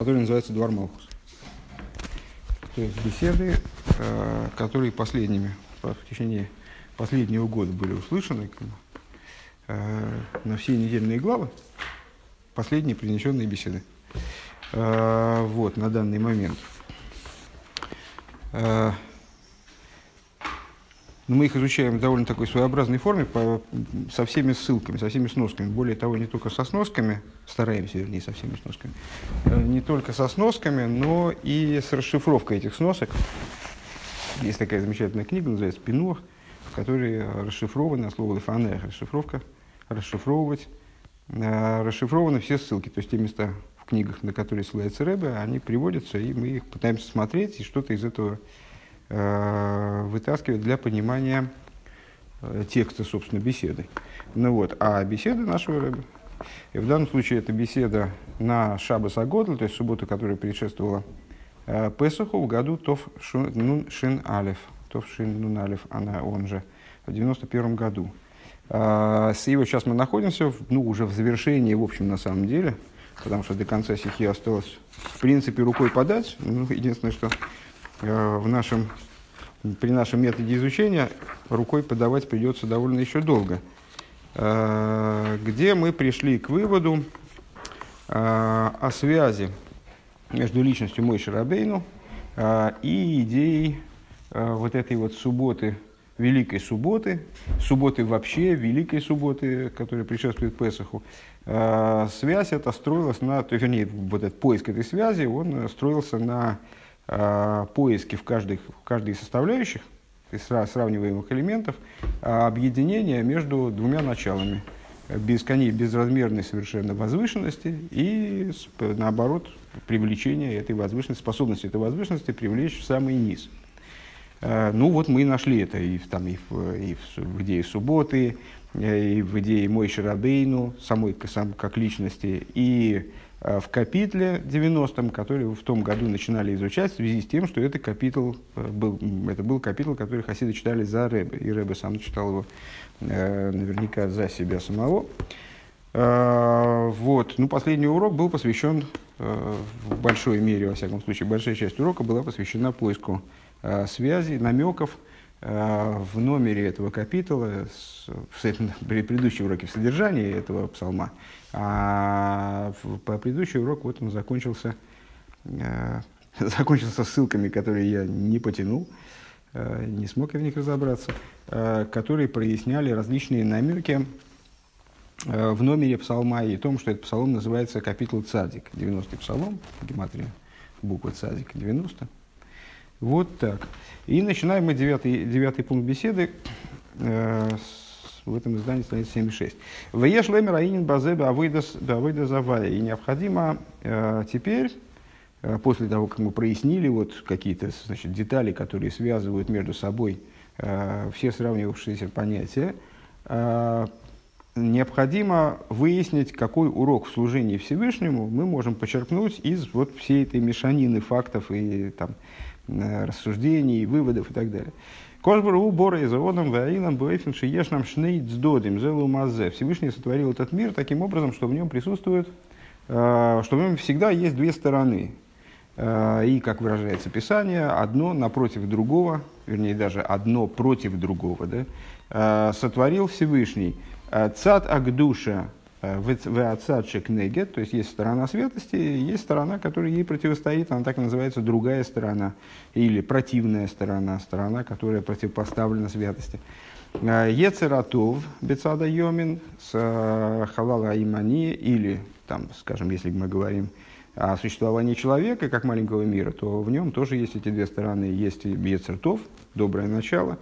который называется Двор Малхус. То есть беседы, э, которые последними, в течение последнего года были услышаны э, на все недельные главы, последние принесенные беседы. Э, вот, на данный момент. Но мы их изучаем в довольно такой своеобразной форме, по, со всеми ссылками, со всеми сносками. Более того, не только со сносками, стараемся, вернее, со всеми сносками, э, не только со сносками, но и с расшифровкой этих сносок. Есть такая замечательная книга, называется «Пинух», в которой расшифрованы, слово «лефанех», расшифровка, расшифровывать, э, расшифрованы все ссылки, то есть те места в книгах, на которые ссылается Рэбе, они приводятся, и мы их пытаемся смотреть, и что-то из этого вытаскивать для понимания э, текста, собственно, беседы. Ну вот, а беседа нашего рэба, и в данном случае это беседа на Шабас Агодл, то есть субботу, которая предшествовала э, Песаху в году Тов Нун Шин Алев, Тов Шин Нун Алев, она он же, в 91 году. С его сейчас мы находимся, ну, уже в завершении, в общем, на самом деле, потому что до конца стихи осталось, в принципе, рукой подать. Ну, единственное, что Э, в нашем, при нашем методе изучения рукой подавать придется довольно еще долго, э, где мы пришли к выводу э, о связи между личностью Мойши Рабейну и идеей вот этой вот субботы, Великой Субботы, субботы вообще, Великой Субботы, которая предшествует Песаху, связь эта строилась на, то, вернее, вот этот поиск этой связи, он строился на поиски в каждой, в каждой из составляющих, сравниваемых элементов, а объединение между двумя началами. Бесконечной, безразмерной совершенно возвышенности и, наоборот, привлечение этой возвышенности, способности этой возвышенности привлечь в самый низ. Э, ну вот мы нашли это и, там, и, в, и в, в идее субботы, и в идее Мой Шарабейну, самой сам, как личности, и в капитле 90-м, который в том году начинали изучать в связи с тем, что это, капитул, э, был, это был капитул, который хасиды читали за Рэбе. И Рэбе сам читал его э, наверняка за себя самого. Э, вот. Ну, последний урок был посвящен, э, в большой мере, во всяком случае, большая часть урока была посвящена поиску э, связей, намеков, Э, в номере этого капитула, в предыдущем уроке в содержании этого псалма, а по предыдущий урок вот он закончился, э, закончился ссылками, которые я не потянул, э, не смог я в них разобраться, которые проясняли различные намеки в номере псалма и том, что этот псалом называется капитул Цадик, 90-й псалом, гематрия, буква Цадик, 90 вот так. И начинаем мы девятый, девятый пункт беседы э, с, в этом издании страница 76. Веш лемер аинин базе бавыда завая. И необходимо э, теперь, э, после того, как мы прояснили вот какие-то значит, детали, которые связывают между собой э, все сравнивавшиеся понятия, э, необходимо выяснить, какой урок в служении Всевышнему мы можем почерпнуть из вот всей этой мешанины фактов и там, Э, рассуждений, выводов и так далее. Кошбару бора из Родом Ваилам Буэйфен Шиешнам Шней Дздодим Зелу Мазе. Всевышний сотворил этот мир таким образом, что в нем присутствует, э, что в нем всегда есть две стороны. Э, и, как выражается Писание, одно напротив другого, вернее даже одно против другого, да, сотворил Всевышний. Цад Агдуша Э, в отсадшик негет, то есть есть сторона святости, есть сторона, которая ей противостоит, она так и называется другая сторона, или противная сторона, сторона, которая противопоставлена святости. Э, Ецератов, Бецада Йомин, с э, Халала Имани, или, там, скажем, если мы говорим о существовании человека как маленького мира, то в нем тоже есть эти две стороны. Есть Ецертов, доброе начало,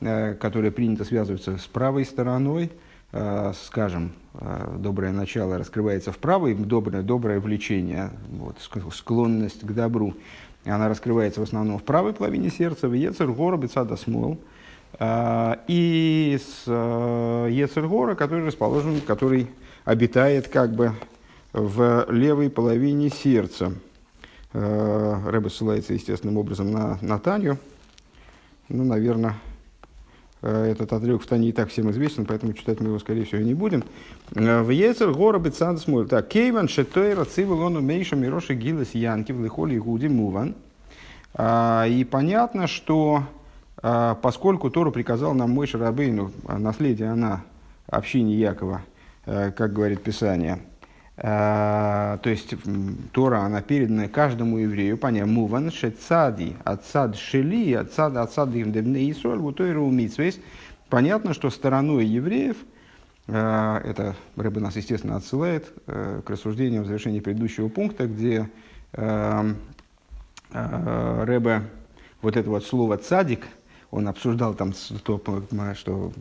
которое принято связываться с правой стороной, Э, скажем, э, доброе начало раскрывается вправо, и доброе, доброе влечение, вот, склонность к добру, она раскрывается в основном в правой половине сердца, в Ецергора, Бецада Смол, э, и с Ецергора, который расположен, который обитает как бы в левой половине сердца. Рэбе ссылается естественным образом на Натанью. Ну, наверное, Этот отрывок в Тане и так всем известен, поэтому читать мы его, скорее всего, не будем. В Ецер гора бецан смоль. Так, кейван шетойра цивилону мейша мироши гилас янки в лихоли гуди муван. И понятно, что поскольку Тору приказал нам Мой Шарабейну, наследие она общине Якова, как говорит Писание – Э, то есть Тора, она передана каждому еврею, понятно, муван шецади, отцад шели, отцад, отцад им дебне и соль, гутойру митсвейс. Понятно, что стороной евреев, э, это Рэбе нас, естественно, отсылает э, к рассуждениям в завершении предыдущего пункта, где Рэбе вот это вот слово «цадик», он обсуждал там, то, что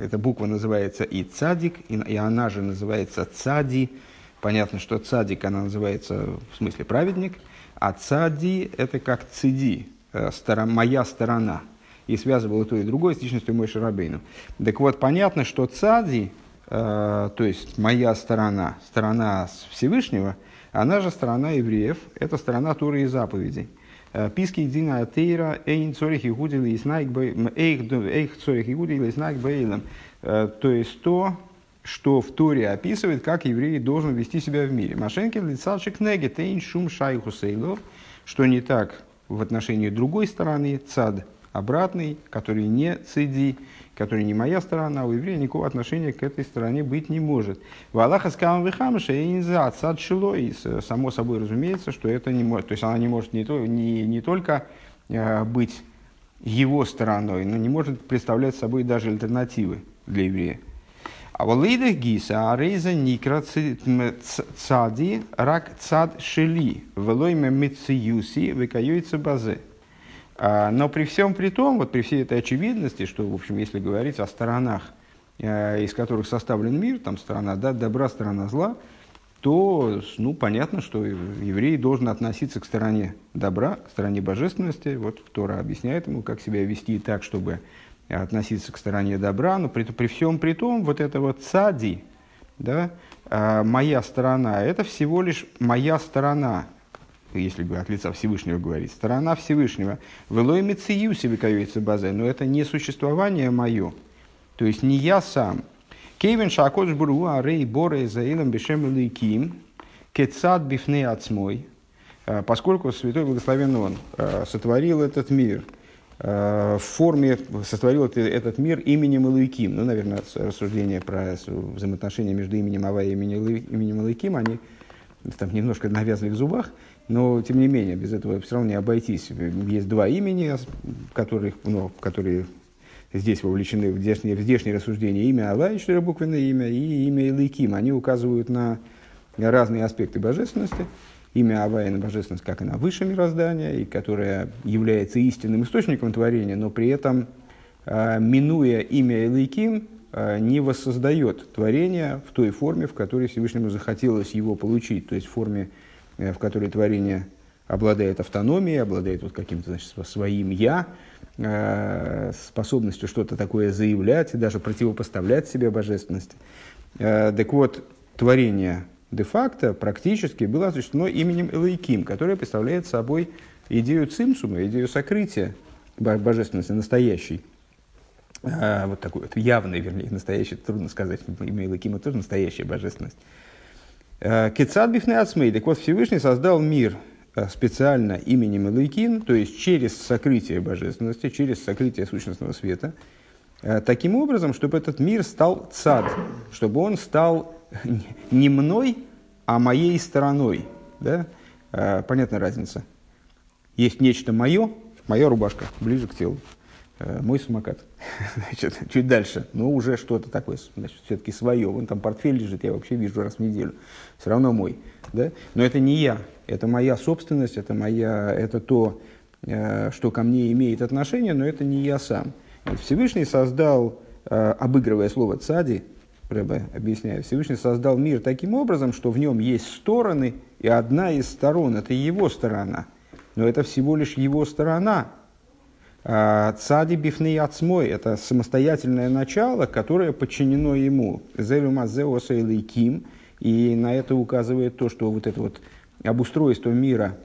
эта буква называется и цадик, и, и она же называется цади. Понятно, что цадик, она называется в смысле праведник, а цади – это как циди, э, стора, моя сторона. И связывал и то, и другое с личностью Мой Шарабейну. Так вот, понятно, что цади, э, то есть моя сторона, сторона Всевышнего, она же сторона евреев, это сторона Туры и заповедей. Э, Писки дина тейра эйн цорих игудили и снайк эйх цорих игудили и снайк бейлем. Э, то есть то, что в Торе описывает, как еврей должен вести себя в мире. Машенкин лицалшик неге тейн шум шайху сейлов, что не так в отношении другой стороны, цад обратный, который не цеди, который не моя сторона, у еврея никакого отношения к этой стороне быть не может. В Аллаха скам вихамша и инза отсад шилой. Само собой разумеется, что это не может, то есть она не может не, то, не, не только э, быть его стороной, но не может представлять собой даже альтернативы для еврея. А в лейдах гиса арейза никра цади рак цад шели велойме митсиюси векаюйца базе. А, но при всем при том, вот при всей этой очевидности, что, в общем, если говорить о сторонах, э, из которых составлен мир, там сторона да, добра, сторона зла, то ну, понятно, что еврей должен относиться к стороне добра, к стороне божественности. Вот Тора объясняет ему, как себя вести так, чтобы относиться к стороне добра. Но при, при всем при том, вот это вот цади, да, а, моя сторона, это всего лишь моя сторона, если от лица Всевышнего говорить, сторона Всевышнего. Велой мециюси выковится базе, но это не существование мое, то есть не я сам. Кейвен шакодж буру арей боре заилом бешем лейким, кецад бифне отсмой, а, поскольку Святой Благословен Он а, сотворил этот мир а, в форме, сотворил этот мир именем Илуиким. Ну, наверное, рассуждения про взаимоотношения между именем Ава и именем Илуиким, они там немножко навязли в зубах, но, тем не менее, без этого все равно не обойтись. Есть два имени, которых, ну, которые здесь вовлечены в здешние, в здешние рассуждения. Имя Аллах, четырехбуквенное имя, и имя Илайким. Они указывают на разные аспекты божественности. Имя Авая на божественность, как и на высшее мироздание, и которое является истинным источником творения, но при этом, а, минуя имя Илайким, а, не воссоздает творение в той форме, в которой Всевышнему захотелось его получить, то есть в форме в которой творение обладает автономией, обладает вот каким-то значит, своим «я», э, способностью что-то такое заявлять и даже противопоставлять себе божественности. Э, так вот, творение де-факто практически было осуществлено именем Элайким, которое представляет собой идею цимсума, идею сокрытия божественности настоящей. Вот такой вот явный, вернее, настоящий, трудно сказать, имя Элайкима тоже настоящая божественность. Кецад бифне ацмей. Так вот, Всевышний создал мир э, специально именем Элайкин, то есть через сокрытие божественности, через сокрытие сущностного света, э, таким образом, чтобы этот мир стал цад, чтобы он стал не мной, а моей стороной. Да? Э, понятная разница. Есть нечто мое, моя рубашка, ближе к телу. Э, мой самокат. Значит, чуть дальше, но уже что-то такое, значит, все-таки свое. Вон там портфель лежит, я вообще вижу раз в неделю. Все равно мой. Да? Но это не я, это моя собственность, это, моя, это то, э, что ко мне имеет отношение, но это не я сам. Всевышний создал, э, обыгрывая слово «цади», Рэбе объясняет, Всевышний создал мир таким образом, что в нем есть стороны, и одна из сторон – это его сторона. Но это всего лишь его сторона, цади бифны ацмой – это самостоятельное начало, которое подчинено ему. Зелю мазеоса и на это указывает то, что вот это вот обустройство мира,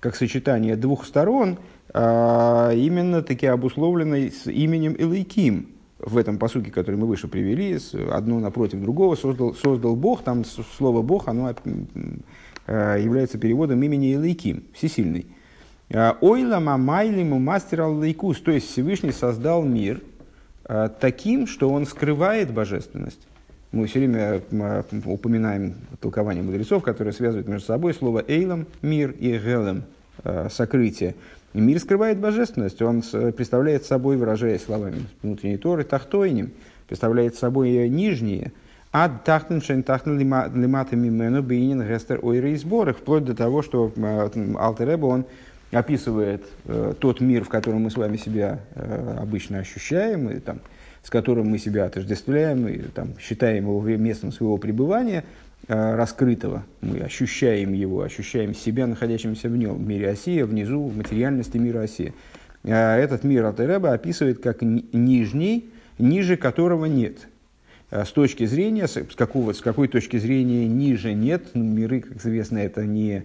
как сочетание двух сторон, а, именно таки обусловленной с именем Элейким. В этом посуке, который мы выше привели, одно напротив другого создал, создал Бог. Там слово Бог, оно а, является переводом имени Элейким, всесильный. А, Ойла мамайлиму мастер аллайкус, то есть Всевышний создал мир таким, что он скрывает божественность. Мы все время упоминаем толкование мудрецов, которые связывают между собой слово «эйлом» – мир и «гелем» – сокрытие. Мир скрывает божественность, он представляет собой, выражаясь словами внутренней Торы, тахтойним, представляет собой нижние, а тахтен шен тахтен лимата мимену бейнин гестер ойры и сборах, вплоть до того, что Алтереба, он описывает э, тот мир, в котором мы с вами себя э, обычно ощущаем, и, там, с которым мы себя отождествляем, и, там, считаем его местом своего пребывания – Э, раскрытого. Мы ощущаем его, ощущаем себя, находящимся в нем, в мире Осия, внизу, в материальности мира Осия. А этот мир Алтереба описывает как нижний, ниже которого нет. А с точки зрения, с, какого, с какой точки зрения ниже нет, ну, миры, как известно, это не э,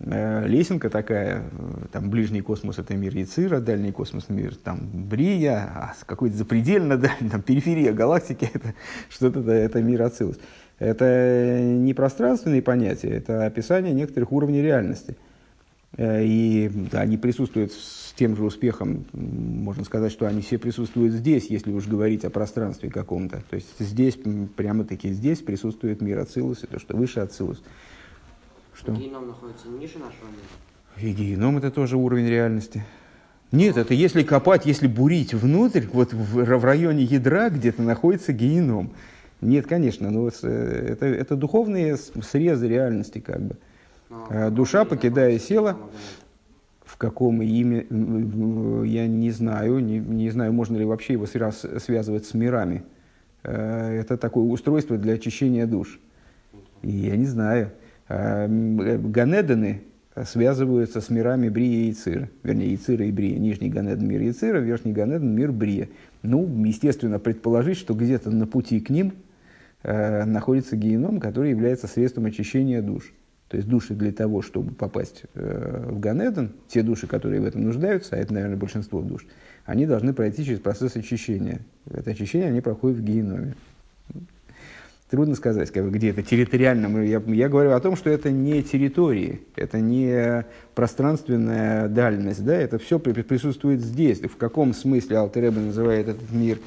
лесенка такая, э, там ближний космос это мир Яцира, дальний космос мир там Брия, а какой-то запредельно дальний, там периферия галактики, это что-то это мир Ацилус. Это не пространственные понятия, это описание некоторых уровней реальности. Э, и они присутствуют с тем же успехом, можно сказать, что они все присутствуют здесь, если уж говорить о пространстве каком-то. То есть здесь, прямо-таки здесь присутствует мир Ацилус, и то, что выше Ацилус. Что? Геном находится ниже нашего мира? И геном это тоже уровень реальности. Нет, это если копать, если бурить внутрь, вот в, в районе ядра где-то находится геном. Нет, конечно, но э, это, это духовные срезы реальности как бы. Но, ну, а Душа, покидая тело, в каком имя, я не знаю, не, не знаю, можно ли вообще его связ, связывать с мирами. Э, это такое устройство для очищения душ. И я не знаю. А, Ганеданы связываются с мирами Брия и Ицира. Вернее, Ицира и Брия. Нижний Ганеден мир Ицира, верхний Ганеден мир Брия. Ну, естественно, предположить, что где-то на пути к ним – э, находится геном, который является средством очищения душ. То есть души для того, чтобы попасть э, в Ганеден, те души, которые в этом нуждаются, а это, наверное, большинство душ, они должны пройти через процесс очищения. Это очищение они проходят в геноме. Трудно сказать, как, где это территориально. Я, я говорю о том, что это не территории, это не пространственная дальность, да, это все присутствует здесь. В каком смысле Алтереба называет этот мир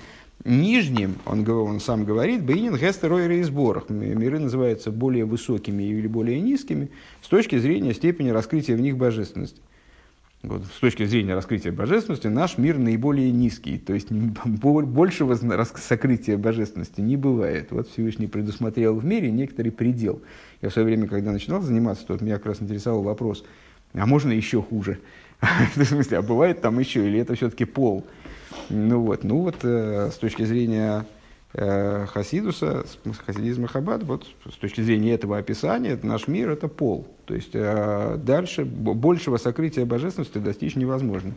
нижним, он, он сам говорит, Бейнин Гестеройры и сборах. Миры называются более высокими или более низкими с точки зрения степени раскрытия в них божественности. Вот, с точки зрения раскрытия божественности наш мир наиболее низкий, то есть большего сокрытия божественности не бывает. Вот Всевышний предусмотрел в мире некоторый предел. Я в свое время, когда начинал заниматься, то меня как раз интересовал вопрос, а можно еще хуже? В смысле, а бывает там еще, или это все-таки пол? Ну вот, ну вот э, с точки зрения Хасидуса, хасидизма Хаббат, вот с точки зрения этого описания, наш мир это пол. То есть э, дальше большего сокрытия божественности достичь невозможно.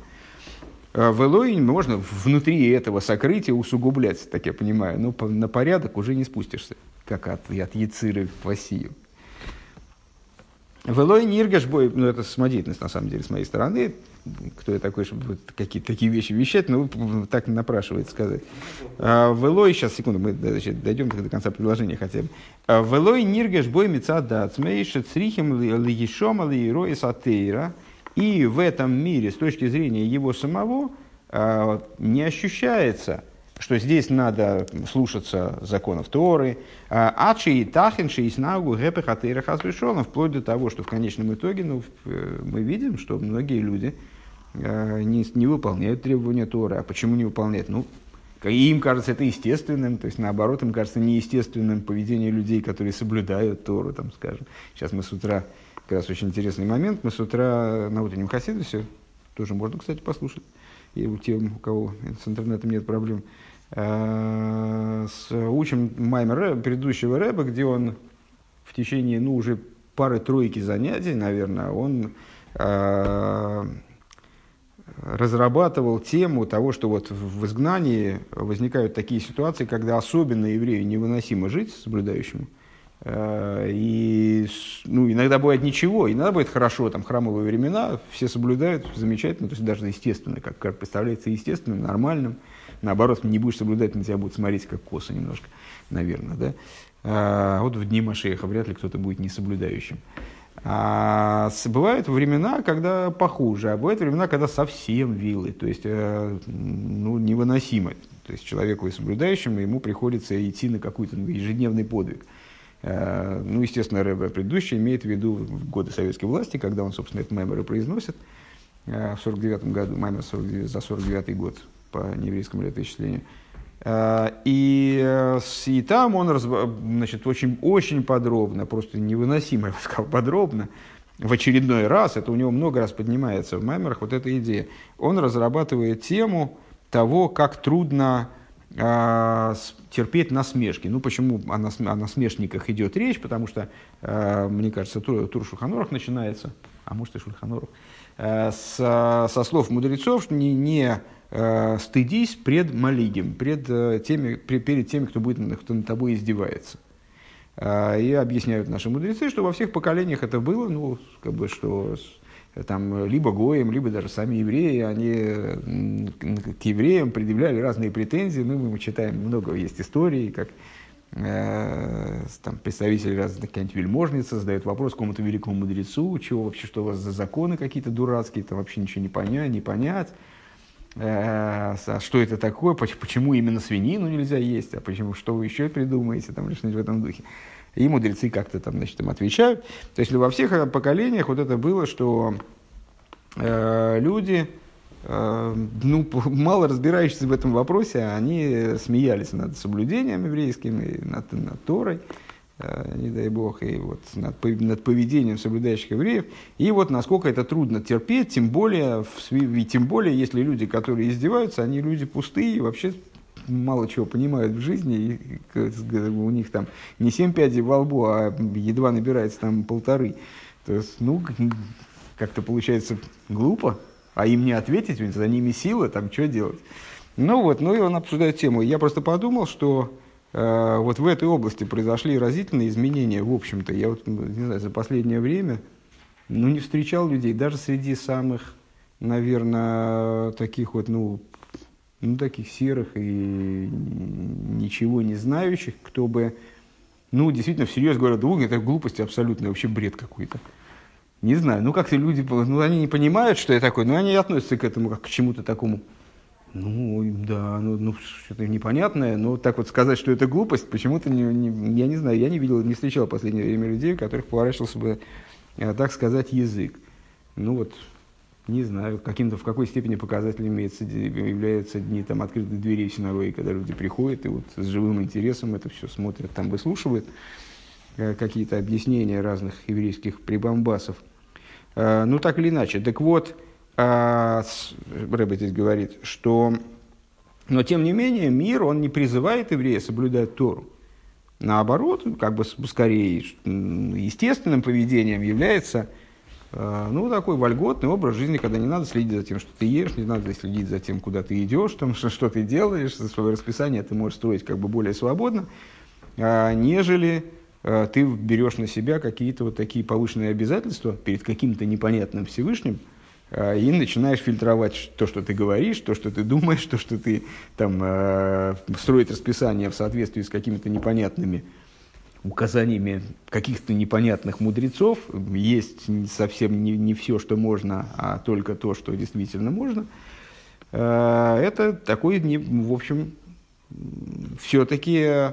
Э, в Элоине можно внутри этого сокрытия усугублять, так я понимаю, но на порядок уже не спустишься, как от, от Яциры в Васию. Велой Ниргаш бой, ну это самодеятельность на самом деле с моей стороны, кто я такой, чтобы какие-то такие вещи вещать, но так напрашивает сказать. А, Велой, сейчас, секунду, мы значит, дойдем до конца предложения хотя бы. А, Велой Ниргаш бой мецада цмейша црихим лиешома лиерои сатейра. И в этом мире, с точки зрения его самого, а, не ощущается что здесь надо слушаться законов Торы, а Ачи и Тахинши и Снагу Гепех Атейра вплоть до того, что в конечном итоге ну, э, мы видим, что многие люди э, не, не выполняют требования Торы. А почему не выполняют? Ну, им кажется это естественным, то есть наоборот, им кажется неестественным поведение людей, которые соблюдают Тору, там, скажем. Сейчас мы с утра, как раз очень интересный момент, мы с утра на утреннем Хасидусе, тоже можно, кстати, послушать, и у тех, у кого с интернетом нет проблем, с, учим Маймер предыдущего рэба, где он в течение, ну, уже пары-тройки занятий, наверное, он э, разрабатывал тему того, что вот в изгнании возникают такие ситуации, когда особенно еврею невыносимо жить, соблюдающему, Э, и ну, иногда бывает ничего, иногда бывает хорошо, там храмовые времена, все соблюдают, замечательно, то есть даже естественно, как представляется естественным, нормальным. Наоборот, не будешь соблюдать, на тебя будут смотреть как косо немножко, наверное, да. А вот в дни Машеха вряд ли кто-то будет несоблюдающим. А бывают времена, когда похуже, а бывают времена, когда совсем вилы, то есть э, ну, невыносимо. То есть человеку и соблюдающему ему приходится идти на какой-то ну, ежедневный подвиг. Э, ну, естественно, Рэбе предыдущий имеет в виду годы советской власти, когда он, собственно, этот меморы произносит э, в 49 году, маймер за 49 год по нееврейскому летоисчислению. Э, и, э, и там он значит, очень, очень подробно, просто невыносимо, я бы сказал, подробно, в очередной раз, это у него много раз поднимается в маймерах, вот эта идея, он разрабатывает тему того, как трудно э, терпеть насмешки. Ну, почему о, нас, о насмешниках идет речь? Потому что, э, мне кажется, тур, тур Шульханорах начинается, а может и Шульханорах, э, с, со слов мудрецов, что не, не стыдись пред малигим, пред э, теми, пред, перед теми, кто, будет, кто над тобой издевается. Э, и объясняют наши мудрецы, что во всех поколениях это было, ну, как бы, что там либо гоем, либо даже сами евреи, они к евреям предъявляли разные претензии. Ну, мы читаем, много есть историй, как э, там, представители разных какая-нибудь вельможница задает вопрос какому-то великому мудрецу, чего вообще, что у вас за законы какие-то дурацкие, там вообще ничего не понять, не понять. Э, а что это такое, почему именно свинину нельзя есть, а почему, что вы еще придумаете, там, что-нибудь в этом духе. И мудрецы как-то там, значит, им отвечают. То есть во всех поколениях вот это было, что э, люди, э, ну, мало разбирающиеся в этом вопросе, они смеялись над соблюдением еврейским и над, над Торой. Э, не дай бог, и вот над, над поведением соблюдающих евреев. И вот насколько это трудно терпеть, тем более, и тем более, если люди, которые издеваются, они люди пустые, вообще мало чего понимают в жизни, и у них там не семь пядей во лбу, а едва набирается там полторы. То есть, ну, как-то получается глупо, а им не ответить, ведь за ними сила, там что делать. Ну вот, ну и он обсуждает тему. Я просто подумал, что вот в этой области произошли разительные изменения, в общем-то. Я вот, не знаю, за последнее время ну, не встречал людей, даже среди самых, наверное, таких вот, ну, ну, таких серых и ничего не знающих, кто бы, ну, действительно, всерьез говорят, да, это глупость абсолютно, вообще бред какой-то. Не знаю, ну, как-то люди, ну, они не понимают, что это такое, но они относятся к этому как к чему-то такому ну, да, ну, ну что-то непонятное, но так вот сказать, что это глупость, почему-то, не, не, я не знаю, я не видел, не встречал в последнее время людей, у которых поворачивался бы, э, так сказать, язык. Ну вот, не знаю, каким-то в какой степени показателем имеется, являются дни там, открытых дверей в синагоге, когда люди приходят и вот с живым интересом это все смотрят, там выслушивают э, какие-то объяснения разных еврейских прибамбасов. Э, ну, так или иначе. Так вот, а, Рэбе здесь говорит, что, но тем не менее мир, он не призывает еврея соблюдать Тору. Наоборот, как бы скорее естественным поведением является а, ну, такой вольготный образ жизни, когда не надо следить за тем, что ты ешь, не надо следить за тем, куда ты идешь, там, что, что ты делаешь, свое расписание ты можешь строить как бы более свободно, а, нежели ты берешь на себя какие-то вот такие повышенные обязательства перед каким-то непонятным Всевышним, а, и начинаешь фильтровать то, что ты говоришь, то, что ты думаешь, то, что ты там э, строить расписание в соответствии с какими-то непонятными указаниями каких-то непонятных мудрецов. Есть совсем не, не все, что можно, а только то, что действительно можно. Э, это такой, не, в общем, все-таки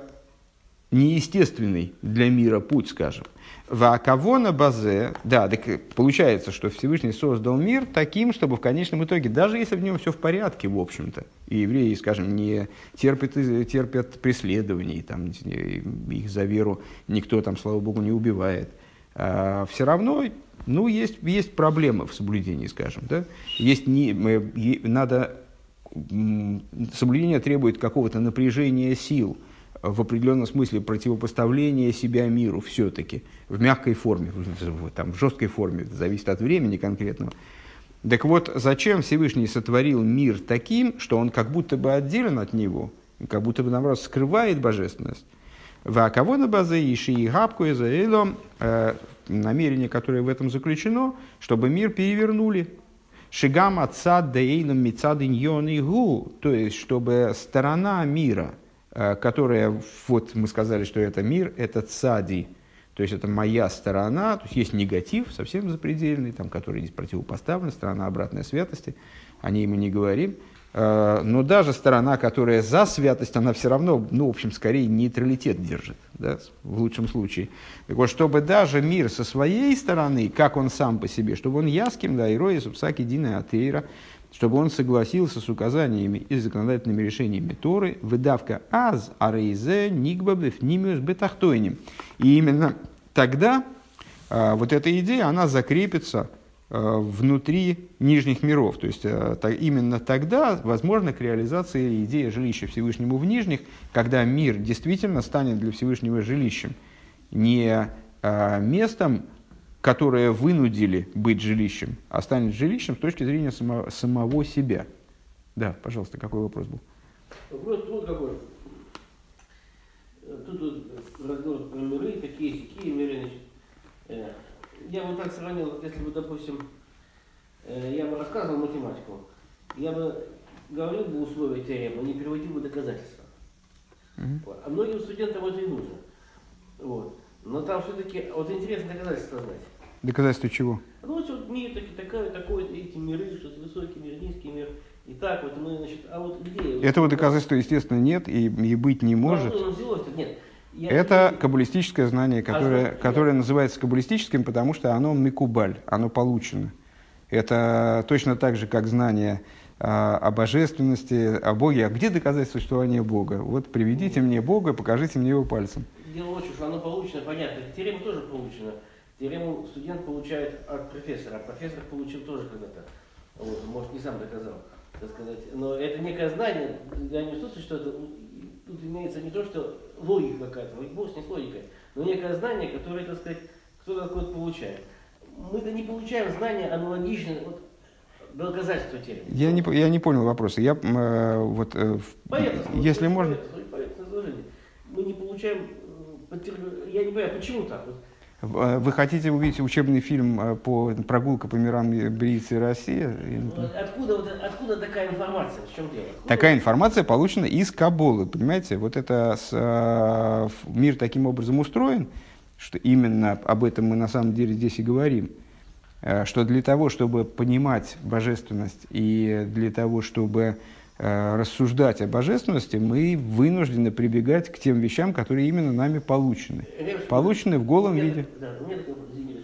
неестественный для мира путь, скажем. Ваакавона базе, да, так получается, что Всевышний создал мир таким, чтобы в конечном итоге, даже если в нем все в порядке, в общем-то, и евреи, скажем, не терпят, терпят преследований, там, их за веру никто там, слава богу, не убивает, а все равно, ну, есть, есть проблемы в соблюдении, скажем, да, есть не, надо, соблюдение требует какого-то напряжения сил – в определенном смысле противопоставление себя миру все-таки в мягкой форме, там, в жесткой форме, зависит от времени конкретного. Так вот, зачем Всевышний сотворил мир таким, что он как будто бы отделен от него, как будто бы, наоборот, скрывает божественность? В кого на базе иши и габку и заэлом намерение, которое в этом заключено, чтобы мир перевернули. Шигам отца дейном мецадиньон и гу, то есть, чтобы сторона мира, э, которая, вот мы сказали, что это мир, это цади, то есть это моя сторона, то есть есть негатив, совсем запредельный, там, который здесь противопоставлен, сторона обратной святости, о ней мы не говорим – Э, но даже сторона, которая за святость, она все равно, ну, в общем, скорее нейтралитет держит, да, в лучшем случае. Так вот, чтобы даже мир со своей стороны, как он сам по себе, чтобы он яским, да, ирои, субсаки, дина, атеира, чтобы он согласился с указаниями и законодательными решениями Торы, выдавка аз арейзе нигбабев нимиус бетахтойним. И именно тогда а, вот эта идея, она закрепится Э, внутри нижних миров. То есть э, именно тогда возможно к реализации идеи жилища Всевышнему в нижних, когда мир действительно станет для Всевышнего жилищем, не э, местом, которое вынудили быть жилищем, а станет жилищем с точки зрения само, самого себя. Да, пожалуйста, какой вопрос был? Вопрос вот какой. Тут вот разговор про миры, такие, такие миры, значит, я бы так сравнил, если бы, допустим, э, я бы рассказывал математику, я бы говорил бы условия теоремы, не переводил бы доказательства. Mm-hmm. А многим студентам это и нужно. Вот. Но там все-таки, вот интересно доказательства знать. Доказательства чего? Ну, вот, вот мир таки, такая, такой, эти миры, что высокий мир, низкий мир. И так вот мы, значит, а вот где? Этого доказательства, естественно, нет и, и быть не может. Ну, нет. Я это каббалистическое знание, которое, а которое называется каббалистическим, потому что оно микубаль, оно получено. Это точно так же, как знание а, о божественности, о Боге. А где доказательство существования Бога? Вот приведите мне Бога, покажите мне его пальцем. Дело в том, что оно получено, понятно. Теорема тоже получена. Теорему студент получает от профессора, а профессор получил тоже когда-то. Вот, может, не сам доказал, так сказать. Но это некое знание, я не в что это тут имеется не то, что логика какая-то, бог с ней с логикой, но некое знание, которое, так сказать, кто-то какое-то получает. Мы-то не получаем знания аналогичные, вот, доказательства теме. Я не, я не понял вопроса. Я, э, вот, э, если можно... Мы не получаем, э, я не понимаю, почему так? Вот, вы хотите увидеть учебный фильм э, по прогулка по мирам Бриции России? Откуда, откуда такая информация? В чем дело? Откуда? Такая информация получена из Кабулы, понимаете? Вот это с, э, мир таким образом устроен, что именно об этом мы на самом деле здесь и говорим, э, что для того, чтобы понимать божественность и для того, чтобы Э, рассуждать о божественности, мы вынуждены прибегать к тем вещам, которые именно нами получены. Получены в голом виде. Да, у меня такой, извини,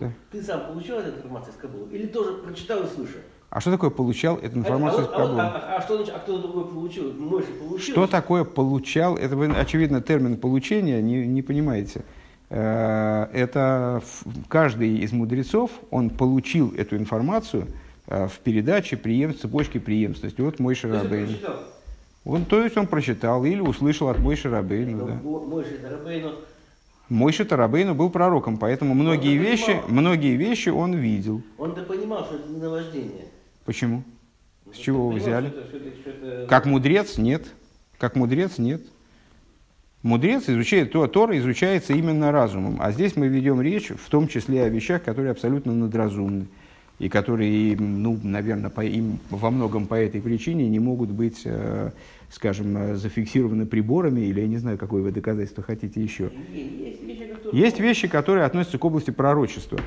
да. Ты сам получал эту информацию из Кабула? Или тоже прочитал и слышал? А что такое получал эту информацию а, из Кабула? А, а, а, что, а кто такое получил? Мойша получил? Что такое получал? Это вы, очевидно, термин получения не, не понимаете. Э, это каждый из мудрецов, он получил эту информацию – Э, в передаче преем, цепочки преемственности. Вот мой Шарабейн. Он, то есть он прочитал или услышал от Мойши Рабейну. Да. Мойши Рабейну. Мойши Тарабейну был пророком, поэтому многие вещи, многие вещи он видел. Он-то понимал, что это не наваждение. Почему? Ну, С чего вы взяли? Что это, что это... Как мудрец нет. Как мудрец нет. Мудрец изучает то, Тора изучается именно разумом. А здесь мы ведем речь в том числе о вещах, которые абсолютно надразумны и которые, ну, наверное, по, им во многом по этой причине не могут быть, э, скажем, э, зафиксированы приборами, или я не знаю, какое вы доказательство хотите еще. Есть вещи, которые, Есть вещи, которые относятся к области пророчества.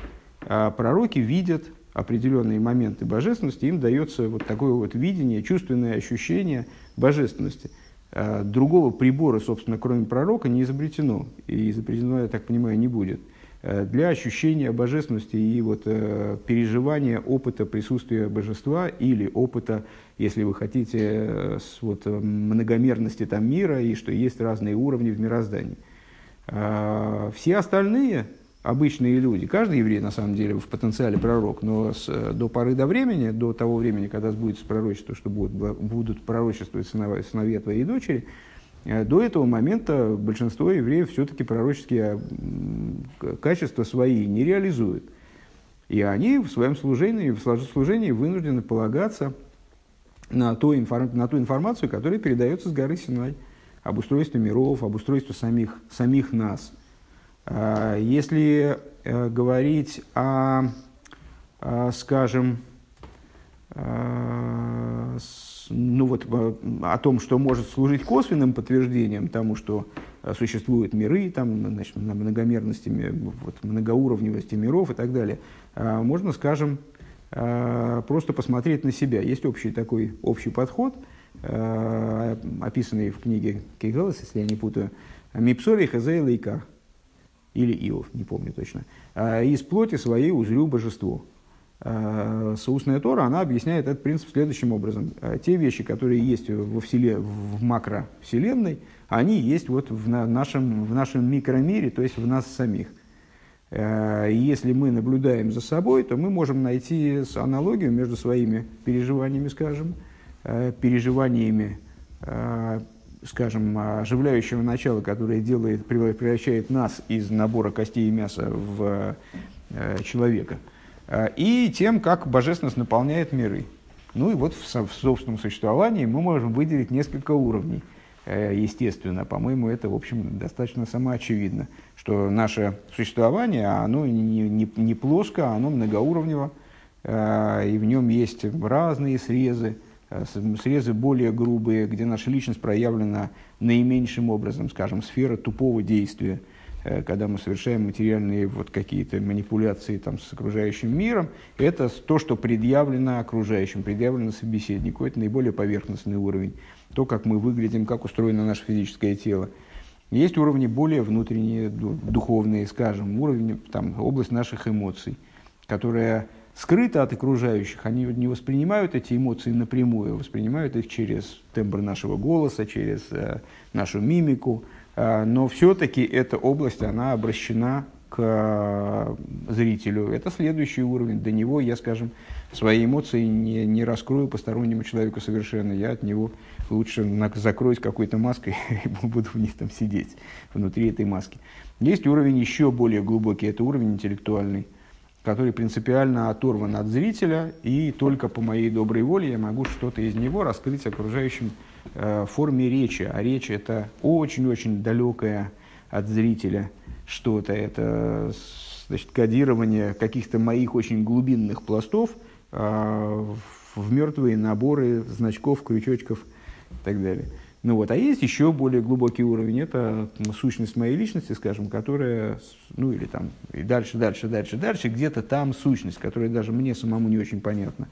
А пророки видят определенные моменты божественности, им дается вот такое вот видение, чувственное ощущение божественности. А другого прибора, собственно, кроме пророка, не изобретено. И изобретено, я так понимаю, не будет. Э, для ощущения божественности и вот, э, переживания опыта присутствия божества или опыта, если вы хотите, э, вот, многомерности там мира и что есть разные уровни в мироздании. А, все остальные обычные люди, каждый еврей на самом деле в потенциале пророк, но с, до поры до времени, до того времени, когда сбудется пророчество, что будут, будут пророчествовать сыновья, сыновья твои и дочери – до этого момента большинство евреев все-таки пророческие качества свои не реализуют. И они в своем служении, в служении вынуждены полагаться на ту, информ, на ту информацию, которая передается с горы Синай. об устройстве миров, об устройстве самих, самих нас. Если говорить о, скажем, ну вот, о том, что может служить косвенным подтверждением тому, что существуют миры, там, значит, на многомерности, вот, многоуровневости миров и так далее, можно, скажем, просто посмотреть на себя. Есть общий такой общий подход, описанный в книге Кейгалас, если я не путаю, «Мипсори хазей лейка» или Иов, не помню точно, «из плоти своей узрю божество». Э, соусная Тора, она объясняет этот принцип следующим образом. Э, те вещи, которые есть во вселен... в макровселенной, они есть вот в нашем, в нашем микромире, то есть в нас самих. Э, если мы наблюдаем за собой, то мы можем найти аналогию между своими переживаниями, скажем, переживаниями, скажем, оживляющего начала, которое делает, превращает нас из набора костей и мяса в человека – и тем, как божественность наполняет миры. Ну и вот в, в собственном существовании мы можем выделить несколько уровней. Э, естественно, по-моему, это, в общем, достаточно самоочевидно, что наше существование, оно не, не, не плоско, оно многоуровнево, э, и в нем есть разные срезы, срезы более грубые, где наша личность проявлена наименьшим образом, скажем, сфера тупого действия – Э, когда мы совершаем материальные вот какие-то манипуляции там, с окружающим миром, это то, что предъявлено окружающим, предъявлено собеседнику. Это наиболее поверхностный уровень. То, как мы выглядим, как устроено наше физическое тело. Есть уровни более внутренние, духовные, скажем, уровень, там, область наших эмоций, которая скрыта от окружающих. Они не воспринимают эти эмоции напрямую, воспринимают их через тембр нашего голоса, через э, нашу мимику, а, но все-таки эта область, она обращена к э, зрителю. Это следующий уровень. До него я, скажем, свои эмоции не, не раскрою постороннему человеку совершенно. Я от него лучше закроюсь какой-то маской и буду в ней там сидеть, внутри этой маски. Есть уровень еще более глубокий, это уровень интеллектуальный, который принципиально оторван от зрителя, и только по моей доброй воле я могу что-то из него раскрыть окружающим Э, форме речи, а речь это очень-очень далекое от зрителя что-то, это значит, кодирование каких-то моих очень глубинных пластов э, в мертвые наборы значков, крючочков и так далее. Ну вот, а есть еще более глубокий уровень, это сущность моей личности, скажем, которая, ну или там, и дальше, дальше, дальше, дальше, где-то там сущность, которая даже мне самому не очень понятна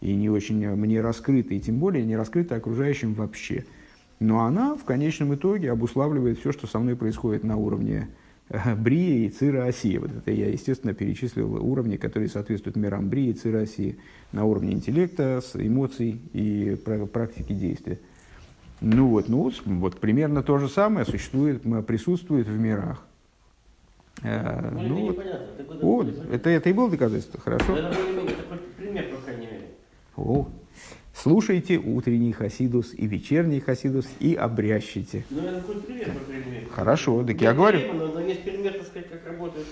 и не очень мне раскрыта, и тем более не раскрыта окружающим вообще. Но она в конечном итоге обуславливает все, что со мной происходит на уровне э, Брии и Цира Осии. Вот это я, естественно, перечислил уровни, которые соответствуют мирам Брии и Цира Осии на уровне интеллекта, эмоций и практики действия. Ну вот, ну вот примерно то же самое существует, присутствует в мирах. Э, ну, ну, вот. О, это, это и было доказательство, хорошо. Это это пример, по крайней мере. О, слушайте утренний хасидус и вечерний хасидус и обрящите. Ну, это хоть пример, мере. Хорошо, так я говорю. Но, но есть пример, так сказать, как работает.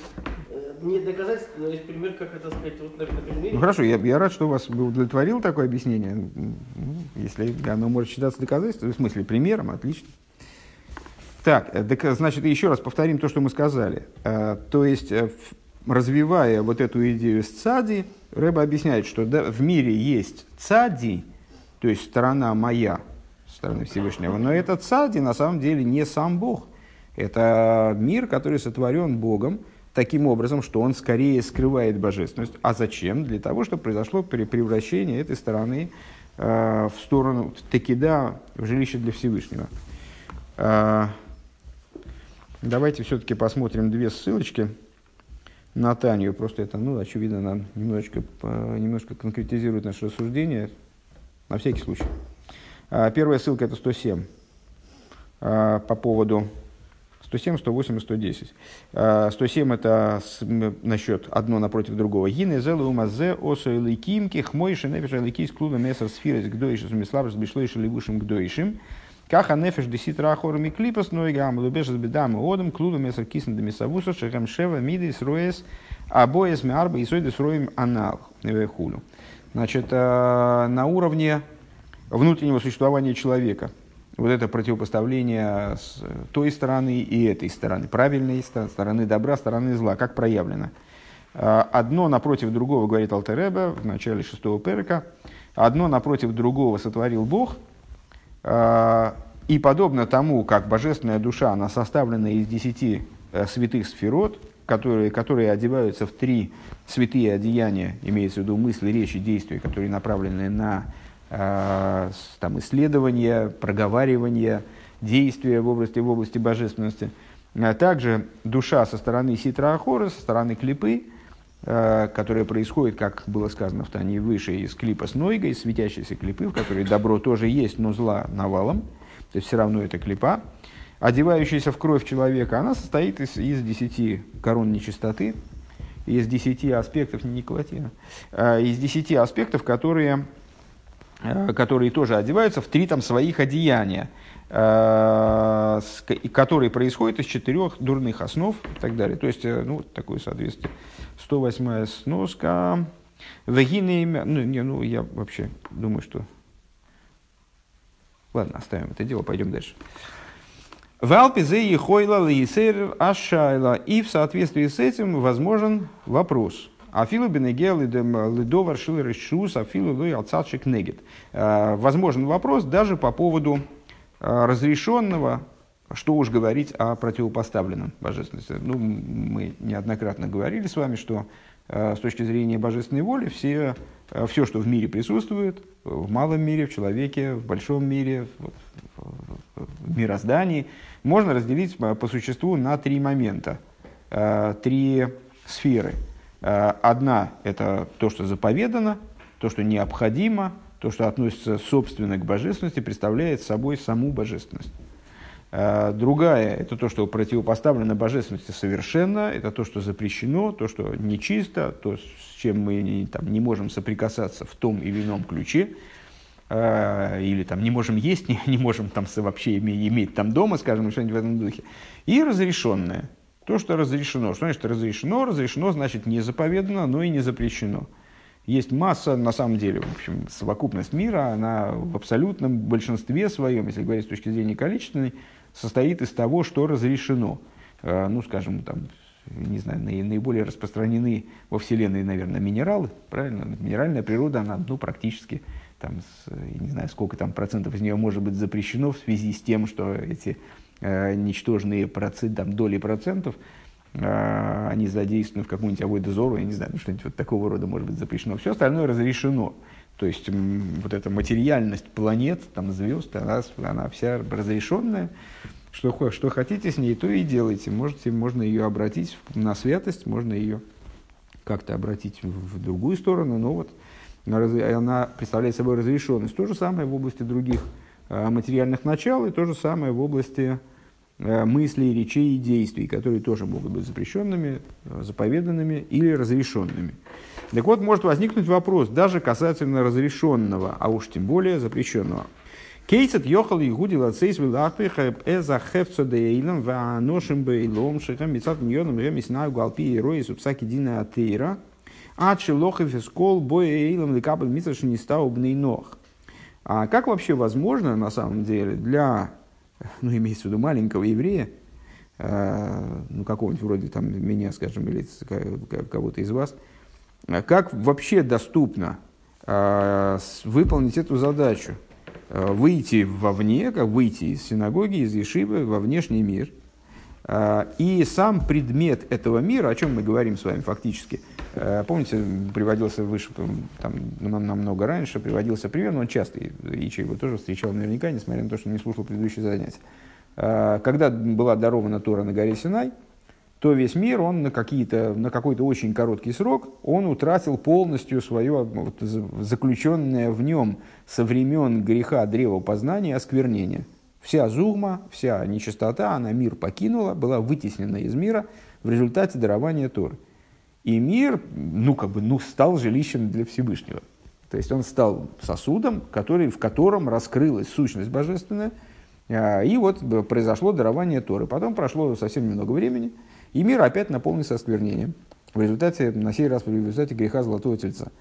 Э, не доказательство, но есть пример, как это сказать, вот на, на примере. Ну хорошо, я, я рад, что вас удовлетворил такое объяснение. Ну, если оно может считаться доказательством, в смысле примером, отлично. Так, так, значит, еще раз повторим то, что мы сказали. Э, то есть, э, развивая вот эту идею с цади, Рэба объясняет, что да, в мире есть цади, то есть сторона моя, стороны Всевышнего, но этот цади на самом деле не сам Бог. Это мир, который сотворен Богом таким образом, что он скорее скрывает божественность. А зачем? Для того, чтобы произошло превращение этой стороны э, в сторону Текида, в жилище для Всевышнего. Э, давайте все-таки посмотрим две ссылочки на Танию. Просто это, ну, очевидно, нам немножечко, немножко конкретизирует наше рассуждение. На всякий случай. А, первая ссылка это 107 а, по поводу 107, 108 и 110. 107 это насчет одно напротив другого. Гины зелы умазе осо и лейкимки хмойши нефиша лейкис клуда месар сфирес гдойши сумиславрс бишлойши левушим гдойшим. Каха нефиш десит рахорами клипас нойгам лубешес бедам одам клуда месар кисн демисавуса шехам шева мидис роес обоес миарба и сойдес роем анал хулю. Значит, на уровне внутреннего существования человека, вот это противопоставление с той стороны и этой стороны, правильной стороны добра, стороны зла, как проявлено. Одно напротив другого, говорит Алтереба в начале шестого перека, одно напротив другого сотворил Бог, и подобно тому, как божественная душа, она составлена из десяти э, святых сферот, которые, которые одеваются в три святые одеяния, имеется в виду мысли, речи, действия, которые направлены на э, там, исследование, проговаривание, действия в области, в области божественности. А также душа со стороны Ситра Ахора, со стороны клипы, э, которая происходит, как было сказано в Тане выше, из клипа с Нойгой, светящейся клипы, в которой добро тоже есть, но зла навалом. То есть все равно это клипа одевающаяся в кровь человека, она состоит из, из десяти корон нечистоты, из десяти аспектов, не никотина, а из десяти аспектов, которые, которые тоже одеваются в три там, своих одеяния, а, которые происходят из четырех дурных основ и так далее. То есть, э, ну, такое соответствие. 108 сноска. Вагины, ну, не, ну, я вообще думаю, что... Ладно, оставим это дело, пойдем дальше. В Алпизе и Хойла Лейсер Ашайла. И в соответствии с этим возможен вопрос. Афилу бенегел лидовар шилер шус, афилу луи алцатшик негет. Э, возможен вопрос даже по поводу э, разрешенного, что уж говорить о противопоставленном божественности. Ну, мы неоднократно говорили с вами, что э, с точки зрения божественной воли все, все, что в мире присутствует, в малом мире, в человеке, в большом мире, в мироздании, можно разделить по существу на три момента, э, три сферы. Э, одна – это то, что заповедано, то, что необходимо, то, что относится собственно к божественности, представляет собой саму божественность. Э, другая – это то, что противопоставлено божественности совершенно, это то, что запрещено, то, что нечисто, то, с чем мы там, не можем соприкасаться в том или ином ключе. Э, или там не можем есть, не, не можем там вообще иметь, иметь там дома, скажем, что-нибудь в этом духе. И разрешенное. То, что разрешено. Что значит разрешено? Разрешено значит не заповедано, но и не запрещено. Есть масса, на самом деле, в общем, совокупность мира, она в абсолютном большинстве своем, если говорить с точки зрения количественной, состоит из того, что разрешено. Э, ну, скажем, там, не знаю, наиболее распространены во Вселенной, наверное, минералы, правильно? Минеральная природа, она, ну, практически там, не знаю, сколько там процентов из нее может быть запрещено в связи с тем, что эти ничтожные процент, там, доли процентов, э, они задействованы в какую-нибудь авойдозору, я не знаю, ну, что-нибудь вот такого рода может быть запрещено. Все остальное разрешено. То есть вот эта материальность планет, там, звезд, она, она вся разрешенная. Что, что хотите с ней, то и делайте. Можете, можно ее обратить на святость, можно ее как-то обратить в, другую сторону, но вот она представляет собой разрешенность. То же самое в области других э, материальных начал и то же самое в области э, мыслей, речей и действий, которые тоже могут быть запрещенными, э, заповеданными или разрешенными. Так вот, может возникнуть вопрос даже касательно разрешенного, а уж тем более запрещенного. Кейсет йохал игуди лацейс вилахпих эза хефцо дейлам ва ношим бейлом шехам мицат ньоном ремиснаю галпи и рои субсаки дина атеира – а челохов из кол боя эйлом лекабль митсаши не стал ног. А как вообще возможно, на самом деле, для, ну, имеется в виду маленького еврея, э, ну, какого-нибудь вроде там меня, скажем, или кого-то из вас, как вообще доступно э, выполнить эту задачу? Э, выйти вовне, как выйти из синагоги, из Ешивы во внешний мир. И сам предмет этого мира, о чем мы говорим с вами фактически – Э, помните, приводился выше, там, намного раньше, приводился пример, но он часто, Ичи его тоже встречал наверняка, несмотря на то, что не слушал предыдущие занятия. Э, когда была дарована Тора на горе Синай, то весь мир, он на, какие-то, на какой-то очень короткий срок, он утратил полностью свое вот, заключенное в нем со времен греха древа познания осквернение. Вся зугма, вся нечистота, она мир покинула, была вытеснена из мира в результате дарования Торы. И мир, ну, как бы, ну, стал жилищем для Всевышнего. То есть он стал сосудом, который, в котором раскрылась сущность божественная, а, и вот произошло дарование Торы. Потом прошло совсем немного времени, и мир опять наполнился осквернением. В результате, на сей раз, в результате греха Золотого Тельца.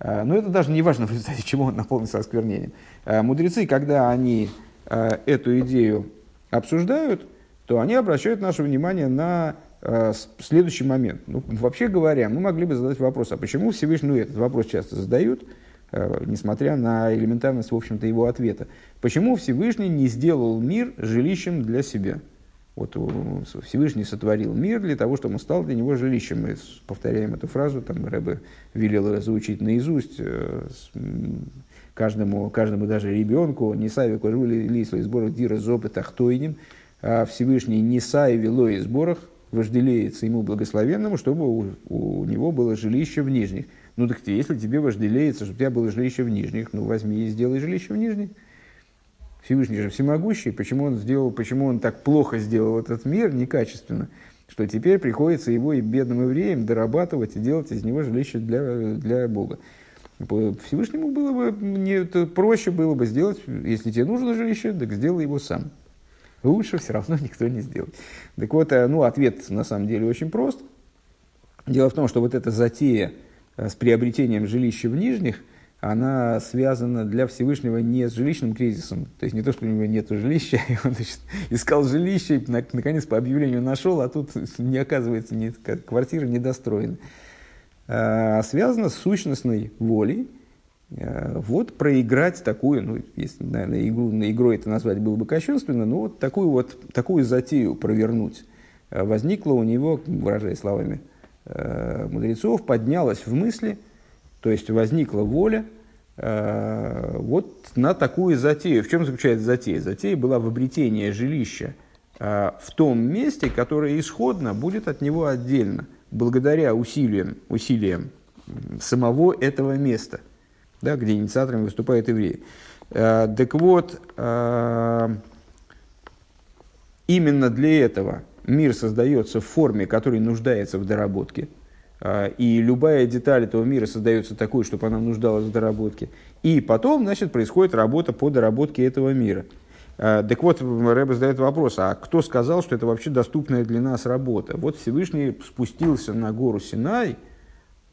А, но это даже не важно, в результате чего он наполнился осквернением. А, мудрецы, когда они эту идею обсуждают, то они обращают наше внимание на следующий момент. Ну, вообще говоря, мы могли бы задать вопрос, а почему Всевышний, ну, этот вопрос часто задают, несмотря на элементарность, в общем-то, его ответа. Почему Всевышний не сделал мир жилищем для себя? Вот Всевышний сотворил мир для того, чтобы он стал для него жилищем. Мы повторяем эту фразу, там Рэбе велел ее заучить наизусть, э, каждому, каждому даже ребенку, не савику лисло из сборах дира зопы тахтойним, а Всевышний не сай вело из сборах, вожделеется ему благословенному, чтобы у, у него было жилище в нижних. Ну так если тебе вожделеется, чтобы у тебя было жилище в нижних, ну возьми и сделай жилище в нижних. Всевышний же всемогущий, почему он сделал, почему он так плохо сделал этот мир, некачественно, что теперь приходится его и бедным евреям дорабатывать и делать из него жилище для, для Бога. Всевышнему было бы не, проще было бы сделать, если тебе нужно жилище, так сделай его сам. Лучше все равно никто не сделает. Так вот, э, ну, ответ на самом деле очень прост. Дело в том, что вот эта затея э, с приобретением жилища в нижних – она связана для Всевышнего не с жилищным кризисом. То есть не то, что у него нет жилища, и он значит, искал жилище, и наконец по объявлению нашел, а тут не оказывается, не, квартира недостроена. А связана с сущностной волей, а, вот проиграть такую, ну, если, наверное, игру, на игру это назвать было бы кощунственно, но вот такую вот такую затею провернуть а, возникла у него, выражая словами мудрецов, поднялась в мысли – то есть возникла воля э, вот на такую затею. В чем заключается затея? Затея была в обретении жилища э, в том месте, которое исходно будет от него отдельно, благодаря усилиям, усилиям самого этого места, да, где инициаторами выступают евреи. Э, так вот, э, именно для этого мир создается в форме, которая нуждается в доработке – а, и любая деталь этого мира создается такой, чтобы она нуждалась в доработке. И потом, значит, происходит работа по доработке этого мира. А, так вот, Рэбе задает вопрос, а кто сказал, что это вообще доступная для нас работа? Вот Всевышний спустился на гору Синай,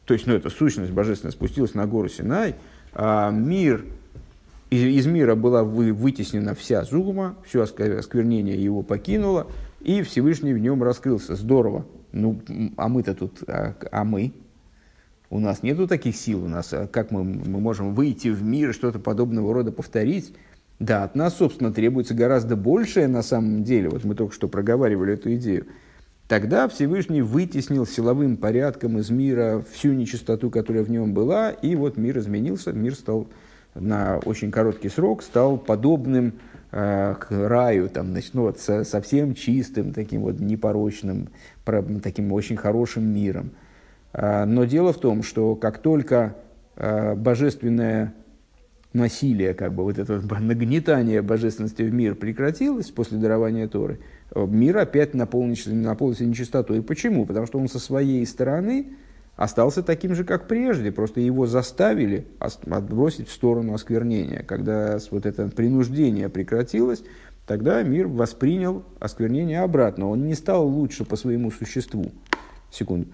то есть, ну, это сущность божественная спустилась на гору Синай, а мир, из, из мира была вы, вытеснена вся зугма, все осквернение его покинуло, и Всевышний в нем раскрылся. Здорово. Ну, а мы-то тут, а, а мы? У нас нету таких сил, у нас, а как мы, мы можем выйти в мир, что-то подобного рода повторить? Да, от нас, собственно, требуется гораздо большее на самом деле. Вот мы только что проговаривали эту идею. Тогда Всевышний вытеснил силовым порядком из мира всю нечистоту, которая в нем была, и вот мир изменился, мир стал на очень короткий срок, стал подобным э, к раю, там, значит, ну, вот, со, совсем чистым, таким вот непорочным, таким очень хорошим миром. А, но дело в том, что как только а, божественное насилие, как бы вот это нагнетание божественности в мир прекратилось после дарования Торы, мир опять наполнился, наполнился нечистотой. Почему? Потому что он со своей стороны остался таким же, как прежде, просто его заставили отбросить в сторону осквернения. Когда вот это принуждение прекратилось, тогда мир воспринял осквернение обратно. Он не стал лучше по своему существу. Секунду.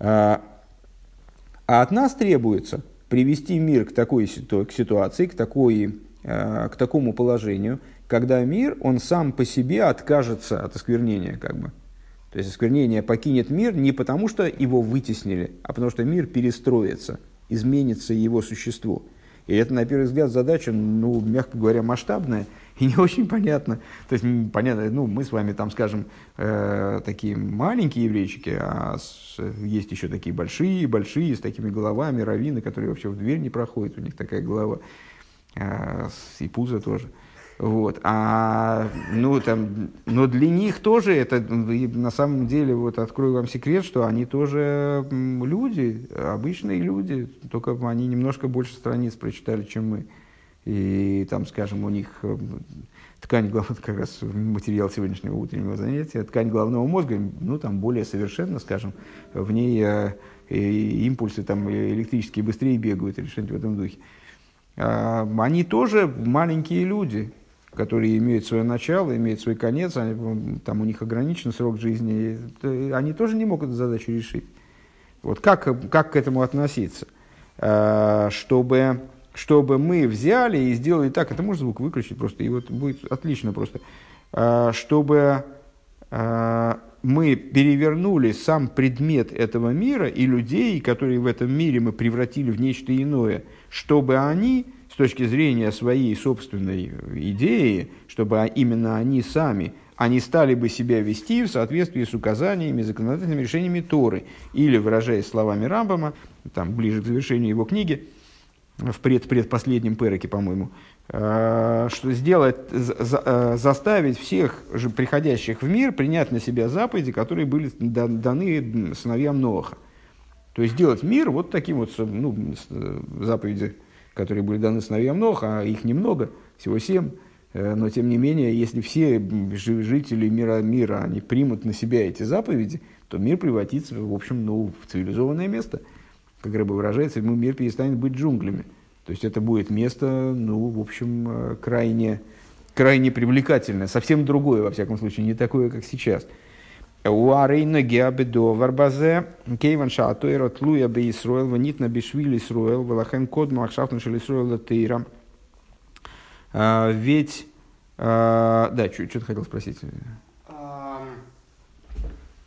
А, а от нас требуется привести мир к такой к ситуации, к, такой, а, к такому положению, когда мир, он сам по себе откажется от осквернения. Как бы. То есть осквернение покинет мир не потому, что его вытеснили, а потому что мир перестроится, изменится его существо. И это, на первый взгляд, задача, ну, мягко говоря, масштабная – и не очень понятно. То есть, понятно, ну, мы с вами там, скажем, э, такие маленькие еврейчики, а с, есть еще такие большие, большие, с такими головами, раввины, которые вообще в дверь не проходят, у них такая голова, э, и пузо тоже. Вот. А, ну, там, но для них тоже это, на самом деле, вот открою вам секрет, что они тоже люди, обычные люди, только они немножко больше страниц прочитали, чем мы и там, скажем, у них э, ткань, как раз материал сегодняшнего утреннего занятия, ткань головного мозга, ну, там более совершенно, скажем, в ней э, импульсы там электрические быстрее бегают или что-нибудь в этом духе. А, они тоже маленькие люди, которые имеют свое начало, имеют свой конец, они, там у них ограничен срок жизни, они тоже не могут эту задачу решить. Вот как, как к этому относиться? А, чтобы чтобы мы взяли и сделали так, это можно звук выключить просто, и вот будет отлично просто, а, чтобы а, мы перевернули сам предмет этого мира и людей, которые в этом мире мы превратили в нечто иное, чтобы они, с точки зрения своей собственной идеи, чтобы именно они сами, они стали бы себя вести в соответствии с указаниями, законодательными решениями Торы. Или, выражаясь словами Рамбама, там, ближе к завершению его книги, в пред, предпоследнем переке, по-моему, э, что сделать, э, заставить всех же приходящих в мир принять на себя заповеди, которые были даны сыновьям Ноаха. То есть сделать мир вот таким вот, ну, э, заповеди, которые были даны сыновьям Ноаха, а их немного, всего семь, но тем не менее, если все жители мира, мира они примут на себя эти заповеди, то мир превратится, в общем, ну, в цивилизованное место – как рыба выражается, ему мир перестанет быть джунглями. То есть это будет место, ну, в общем, э, крайне, крайне привлекательное, совсем другое, во всяком случае, не такое, как сейчас. У Арейна Геабедо Варбазе, Кейван Шаатуэра Тлуя Бе Исруэл, Ванитна Бешвили Исруэл, Валахен Код Махшафтан Шел Исруэл Тейра. А, ведь, а, да, что ты хотел спросить?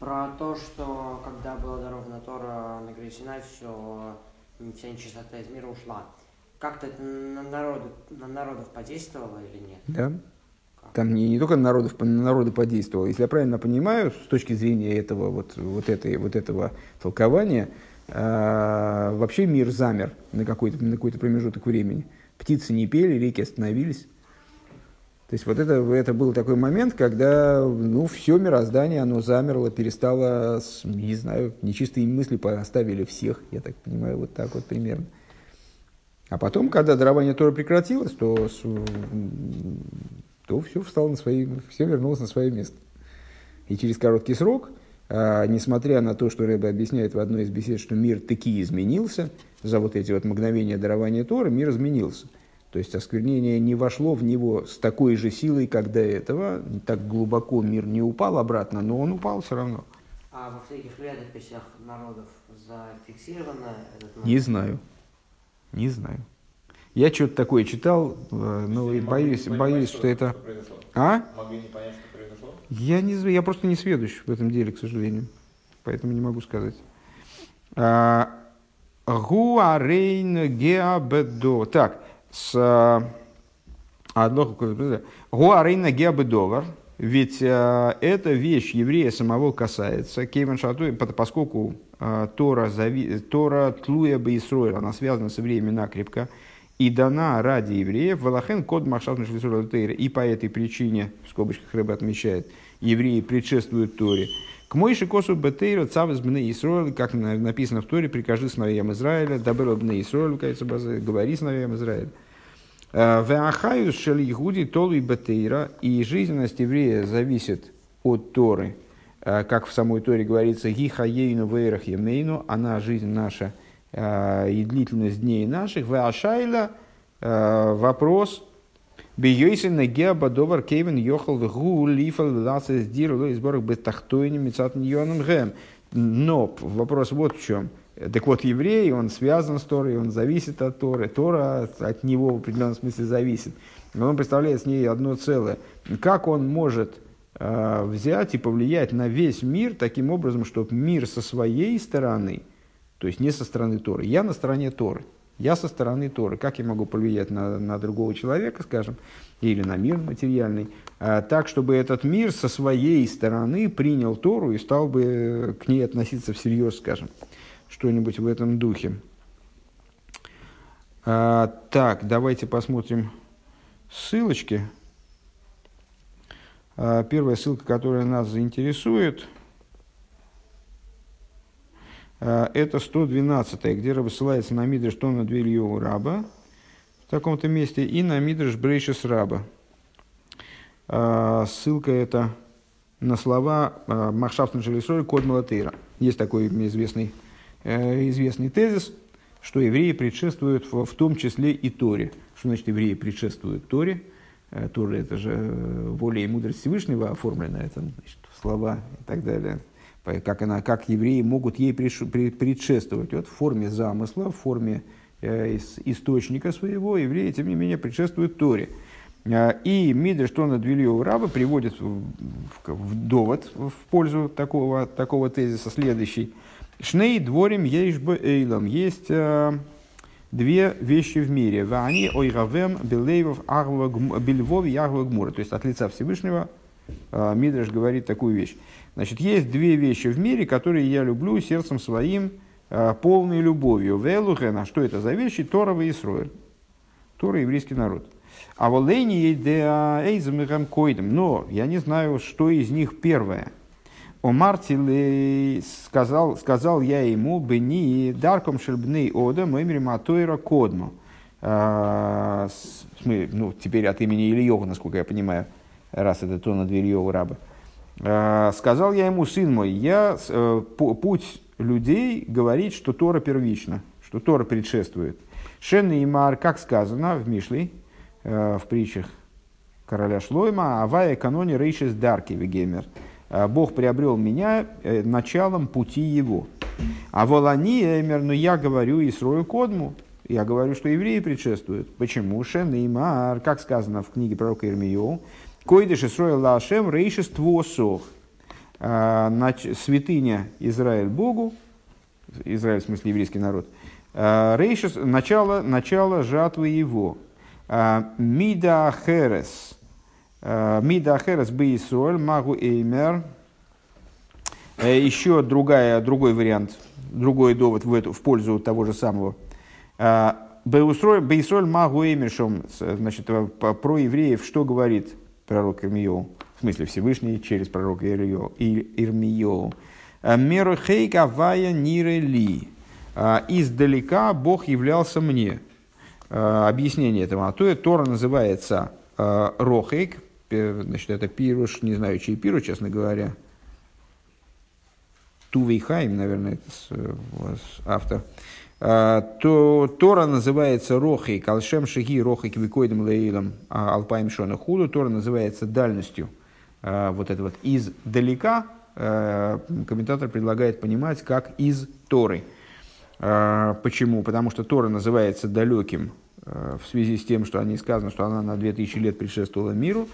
Про то, что когда была дарована Тора на горе Синай, все, вся нечистота из мира ушла. Как-то это на, народу, на народов подействовало или нет? Да. Там не, не только на народов, на народы подействовало. Если я правильно понимаю, с точки зрения этого, вот, вот, этой, вот этого толкования, э, вообще мир замер на какой-то, на какой-то промежуток времени. Птицы не пели, реки остановились. То есть вот это, это был такой момент, когда ну, все мироздание, оно замерло, перестало, не знаю, нечистые мысли оставили всех, я так понимаю, вот так вот примерно. А потом, когда дарование Тора прекратилось, то, то все встало на свои, все вернулось на свое место. И через короткий срок, а, несмотря на то, что Рэбе объясняет в одной из бесед, что мир таки изменился, за вот эти вот мгновения дарования Тора, мир изменился – то есть осквернение не вошло в него с такой же силой, как до этого. Так глубоко мир не упал обратно, но он упал все равно. А во всяких летописях народов зафиксировано этот момент? Не знаю. Не знаю. Я что-то такое читал, э, но и боюсь, боюсь, что, что это... Что а? Могли не понять, что произошло? Я, не, я просто не сведущ в этом деле, к сожалению. Поэтому не могу сказать. А, Гуарейн геабедо. Так, с Гуарейна Геабедовар, ведь э, эта вещь еврея самого касается, Кейван Шату, поскольку э, Тора, зави, Тора Тлуя Бейсройль, она связана с евреями накрепко, и дана ради евреев, Валахен код Махшат и по этой причине, в скобочках рыба отмечает, евреи предшествуют Торе. К Мойши косу бетейра цавес бне Исроэль, как написано в Торе, прикажи сыновьям Израиля, дабер бне Исроэль, говори сыновьям Израиля. Э, Веахаю шел Игуди толу и батейра, и жизненность еврея зависит от Торы, э, как в самой Торе говорится, гихаейну вейрах емейну, она жизнь наша э, и длительность дней наших, веашайла вопрос, Бейойсен нагеа бадовар кейвен йохал вгу лифал ласес дир ло изборах бетахтойни мецат ньоном гэм. Но вопрос вот в чем – так вот, еврей, он связан с Торой, он зависит от Торы, Тора от него в определенном смысле зависит. Он представляет с ней одно целое. Как он может э, взять и повлиять на весь мир таким образом, чтобы мир со своей стороны, то есть не со стороны Торы, я на стороне Торы, я со стороны Торы, как я могу повлиять на, на другого человека, скажем, или на мир материальный, э, так, чтобы этот мир со своей стороны принял Тору и стал бы к ней относиться всерьез, скажем что-нибудь в этом духе. А, так, давайте посмотрим ссылочки. А, первая ссылка, которая нас заинтересует, а, это 112, где ссылается на Мидриш Тона Двильеву Раба в таком-то месте и на Мидриш Брейшис Раба. А, ссылка это на слова а, Махшафтен Шелесрой Код Малатейра. Есть такой известный известный тезис, что евреи предшествуют в, в том числе и Торе. Что значит евреи предшествуют Торе? Э, Тора – это же э, воля и мудрость Всевышнего оформлена, это значит, слова и так далее. Как, она, как евреи могут ей предшествовать? Вот в форме замысла, в форме э, источника своего, евреи, тем не менее, предшествуют Торе. Э, и Мидриш Тона Двильева Раба приводит в, в, в довод в пользу такого, такого тезиса следующий. Шней дворим ейшбе эйлом. Есть э, две вещи в мире. Вани ойравем белейвов бельвов ягва гмура. То есть от лица Всевышнего э, Мидриш говорит такую вещь. Значит, есть две вещи в мире, которые я люблю сердцем своим, э, полной любовью. Велухена, что это за вещи? Тора и Исроэль. Тора еврейский народ. А волейни эйзамихам койдем. Но я не знаю, что из них первое. О Мартиле сказал, сказал я ему, бы не дарком шельбны ода, мемри матойра. А, ну, теперь от имени Ильева, насколько я понимаю, раз это то на дверь Ильева раба. Сказал я ему, сын мой, я, э, путь людей говорит, что Тора первична, что Тора предшествует. Шен и Мар, как сказано в Мишле, Э, в притчах короля Шлойма, Авая каноне рейшис дарки вегемер. Э, Бог приобрел меня э, началом пути его. А волани эмер, но я говорю и срою кодму, я говорю, что евреи предшествуют. Почему? Шен и Мар, как сказано в книге пророка Ирмио, Койдеш Исроил Лашем Рейшис Твосох. Святыня Израиль Богу, Израиль в смысле еврейский народ, Рейшис, начало, начало жатвы его. А, Мида Херес. Мида Херес Бейсоль, Магу Эймер. Э, Еще другая, другой вариант, другой довод в, эту, в пользу того же самого. А, Бейсоль Магу Эймершом, значит, про евреев что говорит пророк Ирмио? В смысле Всевышний через пророка Ирмио. Меру хейка вая нире ли. Издалека Бог являлся мне. Э, объяснение этого. А то Тора называется э, Рохейк, значит, это пируш, не знаю, чей пируш, честно говоря. Тувейхайм, наверное, это э, автор. То Тора называется רחוק, על שם שהיא רחוק וקודם לעולם אלפיים שנה וכו'. Тора называется дальностью вот это вот издалека. Комментатор предлагает понимать как из Торы. Почему? Потому что Тора называется далеким в связи с тем, что они сказано, что она на 2000 лет предшествовала миру.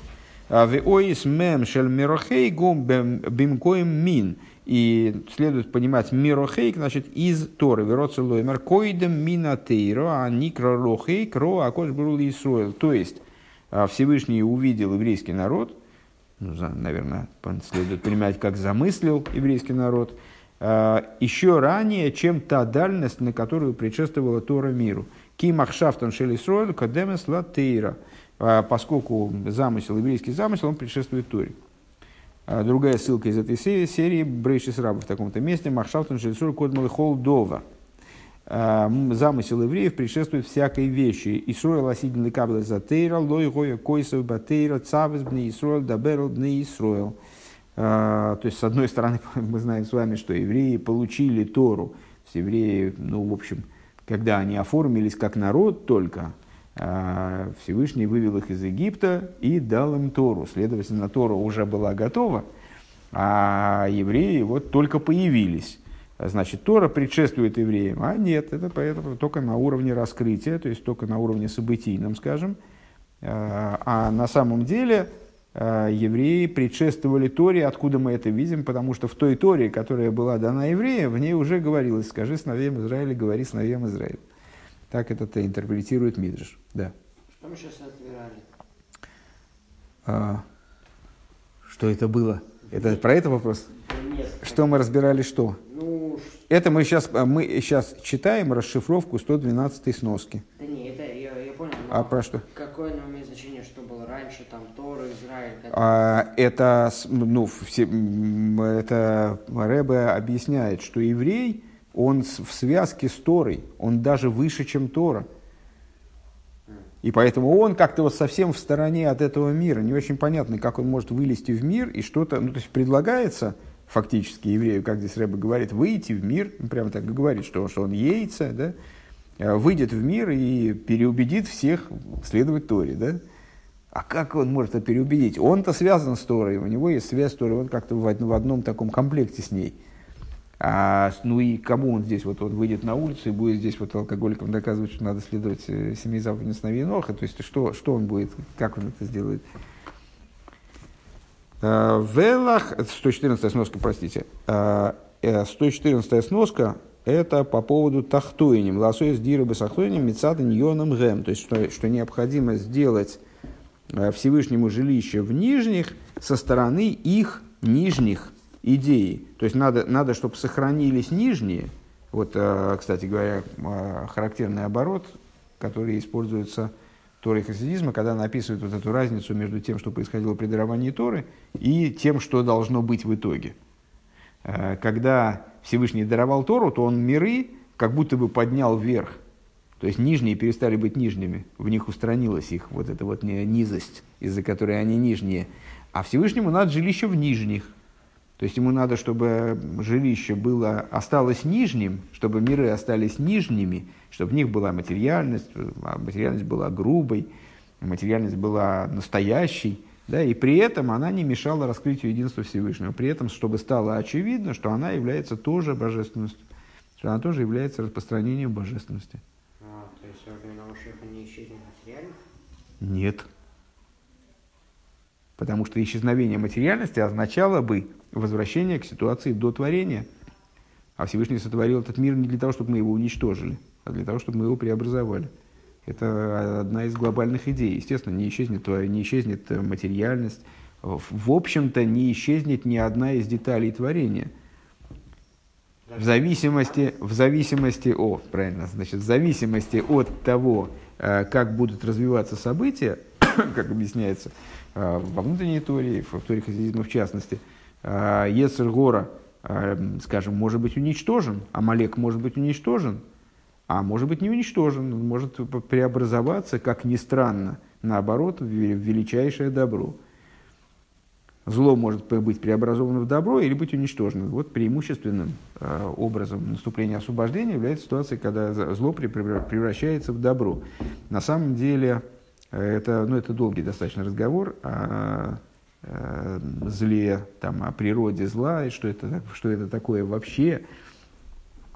А Веоис мем шель мирохей гум бимкоем мин. И следует понимать мирохейк, значит, из Торы. Вероцелоймер койдем мина тейро, а никро рохейк, ро акош брул Исруэл. То есть, а, Всевышний увидел еврейский народ, ну, наверное, следует понимать, как замыслил еврейский народ, а, еще ранее, чем та дальность, на которую предшествовала Тора миру – Кимахшафтан Шелисроэль Кадемес Латейра. А, поскольку замысел, еврейский замысел, он предшествует Торе. А, другая ссылка из этой серии, серии Брейшис Раба в таком-то месте. Махшафтан Шелисроэль Кодмал Холдова. А, замысел евреев предшествует всякой вещи. Исроэл осидин лекабла затейра, лой гоя койсов батейра, цавес бни Исроэл, даберл бни Исроэл. То есть, с одной стороны, мы знаем с вами, что евреи получили Тору. Евреи, ну, в общем, когда они оформились как народ только, а, Всевышний вывел их из Египта и дал им Тору. Следовательно, Тора уже была готова, а евреи вот только появились. Значит, Тора предшествует евреям, а нет, это поэтому только на уровне раскрытия, то есть только на уровне событийном, скажем. А, а на самом деле Э, евреи предшествовали Торе. Откуда мы это видим? Потому что в той Торе, которая была дана евреям, в ней уже говорилось, скажи сыновьям Израиля, говори сыновьям Израиля. Так это интерпретирует Мидриш. Да. Что мы сейчас разбирали? А, что это было? Это про это вопрос? Нет. Что мы разбирали, что? Ну, это мы сейчас, мы сейчас читаем расшифровку 112 сноски. Да не, это я, я понял. А про что? Какое оно имеет значение, что было раньше, там, Тора, Израиль? Как... А, это, ну, все, это Рэбе объясняет, что еврей, он в связке с Торой, он даже выше, чем Тора. И поэтому он как-то вот совсем в стороне от этого мира. Не очень понятно, как он может вылезти в мир и что-то... Ну, то есть предлагается фактически еврею, как здесь Рэба говорит, выйти в мир, прямо так и говорит, что, что он яйца, да, Э, выйдет в мир и переубедит всех следовать Торе, да? А как он может это переубедить? Он-то связан с Торой, у него есть связь с Торой, он как-то в одном таком комплекте с ней. А, ну и кому он здесь, вот он выйдет на улицу и будет здесь вот алкоголикам доказывать, что надо следовать э, семи заповедям сыновей то есть что, что он будет, как он это сделает? А, Велах, 114 сноска, простите, 114 а, сноска, это по поводу тахтуинем, лосой с диры сахтуинем, мецада ньоном гэм, то есть что, что необходимо сделать э, Всевышнему жилище в нижних со стороны их нижних идеи. То есть надо, надо чтобы сохранились нижние. Вот, э, кстати говоря, э, характерный оборот, который используется Торой хасидизма, когда она описывает вот эту разницу между тем, что происходило при даровании Торы, и тем, что должно быть в итоге. Э, когда Всевышний даровал Тору, то он миры как будто бы поднял вверх. То есть нижние перестали быть нижними, в них устранилась их вот эта вот низость, из-за которой они нижние. А Всевышнему надо жилище в нижних. То есть ему надо, чтобы жилище было, осталось нижним, чтобы миры остались нижними, чтобы в них была материальность, а материальность была грубой, материальность была настоящей, да, и при этом она не мешала раскрытию единства Всевышнего. При этом, чтобы стало очевидно, что она является тоже божественностью, что она тоже является распространением божественности. А, то есть времена Машеха не исчезнет материальность? Нет. Потому что исчезновение материальности означало бы возвращение к ситуации до творения. А Всевышний сотворил этот мир не для того, чтобы мы его уничтожили, а для того, чтобы мы его преобразовали. Это одна из глобальных идей. Естественно, не исчезнет, не исчезнет материальность. В общем-то, не исчезнет ни одна из деталей творения. В зависимости, в зависимости, о, правильно, значит, в зависимости от того, э, как будут развиваться события, как объясняется э, во внутренней теории, в теории хасидизма в частности, э, Ецергора, скажем, может быть уничтожен, а Малек может быть уничтожен – а может быть не уничтожен, он может преобразоваться, как ни странно, наоборот, в величайшее добро. Зло может быть преобразовано в добро или быть уничтожено. Вот преимущественным э, образом наступления освобождения является ситуация, когда зло превращается в добро. На самом деле, э, это, ну, это долгий достаточно разговор о, о зле, там, о природе зла, и что это, что это такое вообще,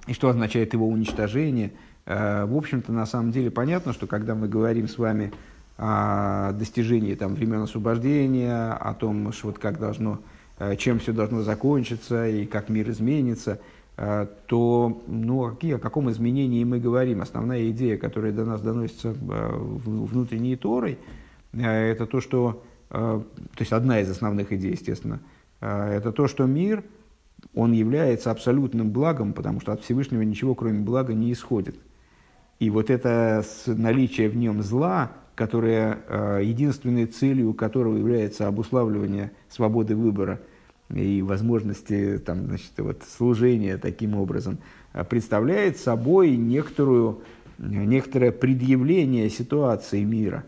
и что означает его уничтожение – Э, в общем-то, на самом деле понятно, что когда мы говорим с вами о достижении там, времен освобождения, о том, что вот как должно, э, чем все должно закончиться и как мир изменится, э, то ну, о каком изменении мы говорим? Основная идея, которая до нас доносится внутренней Торой, это то, что, то есть одна из основных идей, естественно, это то, что мир, он является абсолютным благом, потому что от Всевышнего ничего, кроме блага, не исходит. И вот это наличие в нем зла, которое, э, единственной целью которого является обуславливание свободы выбора и возможности там, значит, вот, служения таким образом, представляет собой некоторую, некоторое предъявление ситуации мира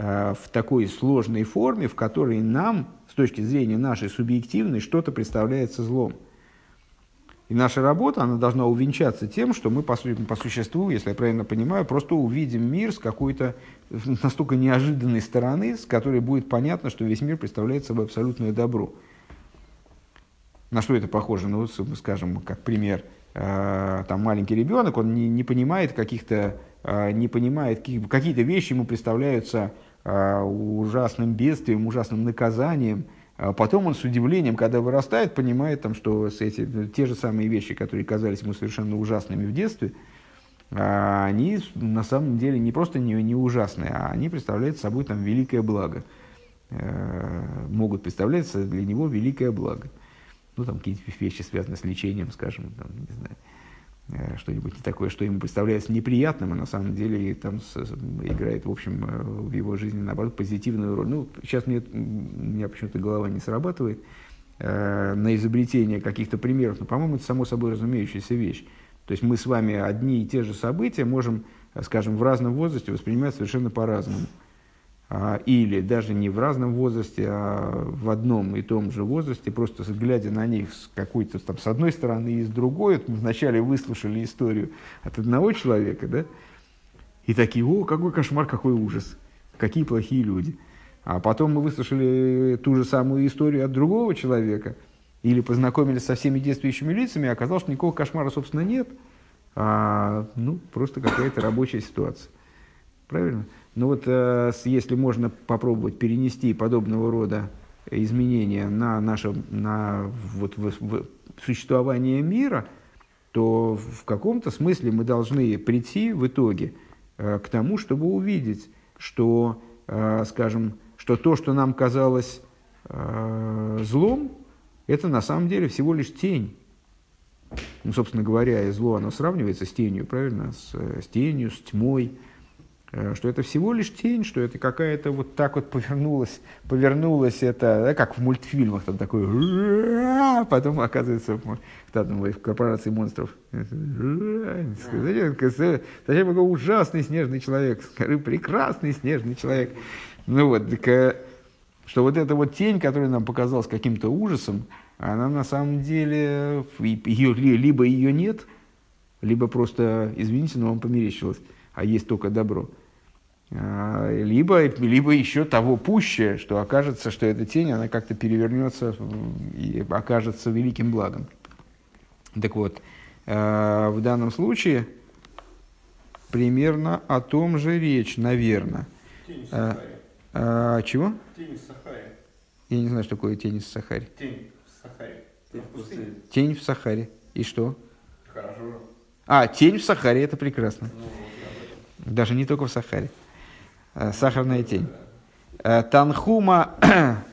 в такой сложной форме, в которой нам, с точки зрения нашей субъективной, что-то представляется злом – и наша работа, она должна увенчаться тем, что мы по, по существу, если я правильно понимаю, просто увидим мир с какой-то настолько неожиданной стороны, с которой будет понятно, что весь мир представляет собой абсолютное добро. На что это похоже? Ну, скажем, как пример, э, там маленький ребенок, он не, не понимает каких-то, э, не понимает, какие-то вещи ему представляются э, ужасным бедствием, ужасным наказанием – а потом он с удивлением, когда вырастает, понимает, там, что эти, те же самые вещи, которые казались ему совершенно ужасными в детстве, а они на самом деле не просто не, не ужасные, а они представляют собой там, великое благо. Э, могут представлять для него великое благо. Ну, там какие-то вещи, связанные с лечением, скажем, там, не знаю, что-нибудь такое, что ему представляется неприятным, а на самом деле там с, играет, в общем, э, в его жизни, наоборот, позитивную роль. Ну, сейчас мне, у меня почему-то голова не срабатывает э, на изобретение каких-то примеров, но, по-моему, это само собой разумеющаяся вещь. То есть мы с вами одни и те же события можем, скажем, в разном возрасте воспринимать совершенно по-разному. А, или даже не в разном возрасте, а в одном и том же возрасте, просто глядя на них с какой-то там с одной стороны и с другой, мы вначале выслушали историю от одного человека, да, и такие, о, какой кошмар, какой ужас, какие плохие люди. А потом мы выслушали ту же самую историю от другого человека, или познакомились со всеми действующими лицами, а оказалось, что никакого кошмара, собственно, нет, а ну, просто какая-то рабочая ситуация. Правильно? Ну вот э, если можно попробовать перенести подобного рода изменения на наше на вот, в, в существование мира, то в каком-то смысле мы должны прийти в итоге э, к тому, чтобы увидеть, что, э, скажем, что то, что нам казалось злом, это на самом деле всего лишь тень. Ну, собственно говоря, зло, оно сравнивается с тенью, правильно? С, с тенью, с тьмой. Э, что это всего лишь тень, что это какая-то вот так вот повернулась, повернулась это, да, как в мультфильмах, там такой, потом оказывается там, в корпорации монстров. Зачем такой ужасный снежный человек? Скажи, прекрасный снежный человек. Ну вот, так, э, что вот эта вот тень, которая нам показалась каким-то ужасом, она на самом деле, ее, либо ее нет, либо просто, извините, но вам померещилось, а есть только добро. А, либо, либо еще того пуще, что окажется, что эта тень, она как-то перевернется и окажется великим благом. Так вот, а, в данном случае примерно о том же речь, наверное. Тень в а, а, чего? Тень в Сахаре. Я не знаю, что такое тень в Сахаре. Тень в Сахаре. Тень в пустыне. Тень в Сахаре. И что? Хорошо. А, тень в Сахаре, это прекрасно. Ну, вот. Даже не только в Сахаре. Э, Сахарная тень. Э, Танхума,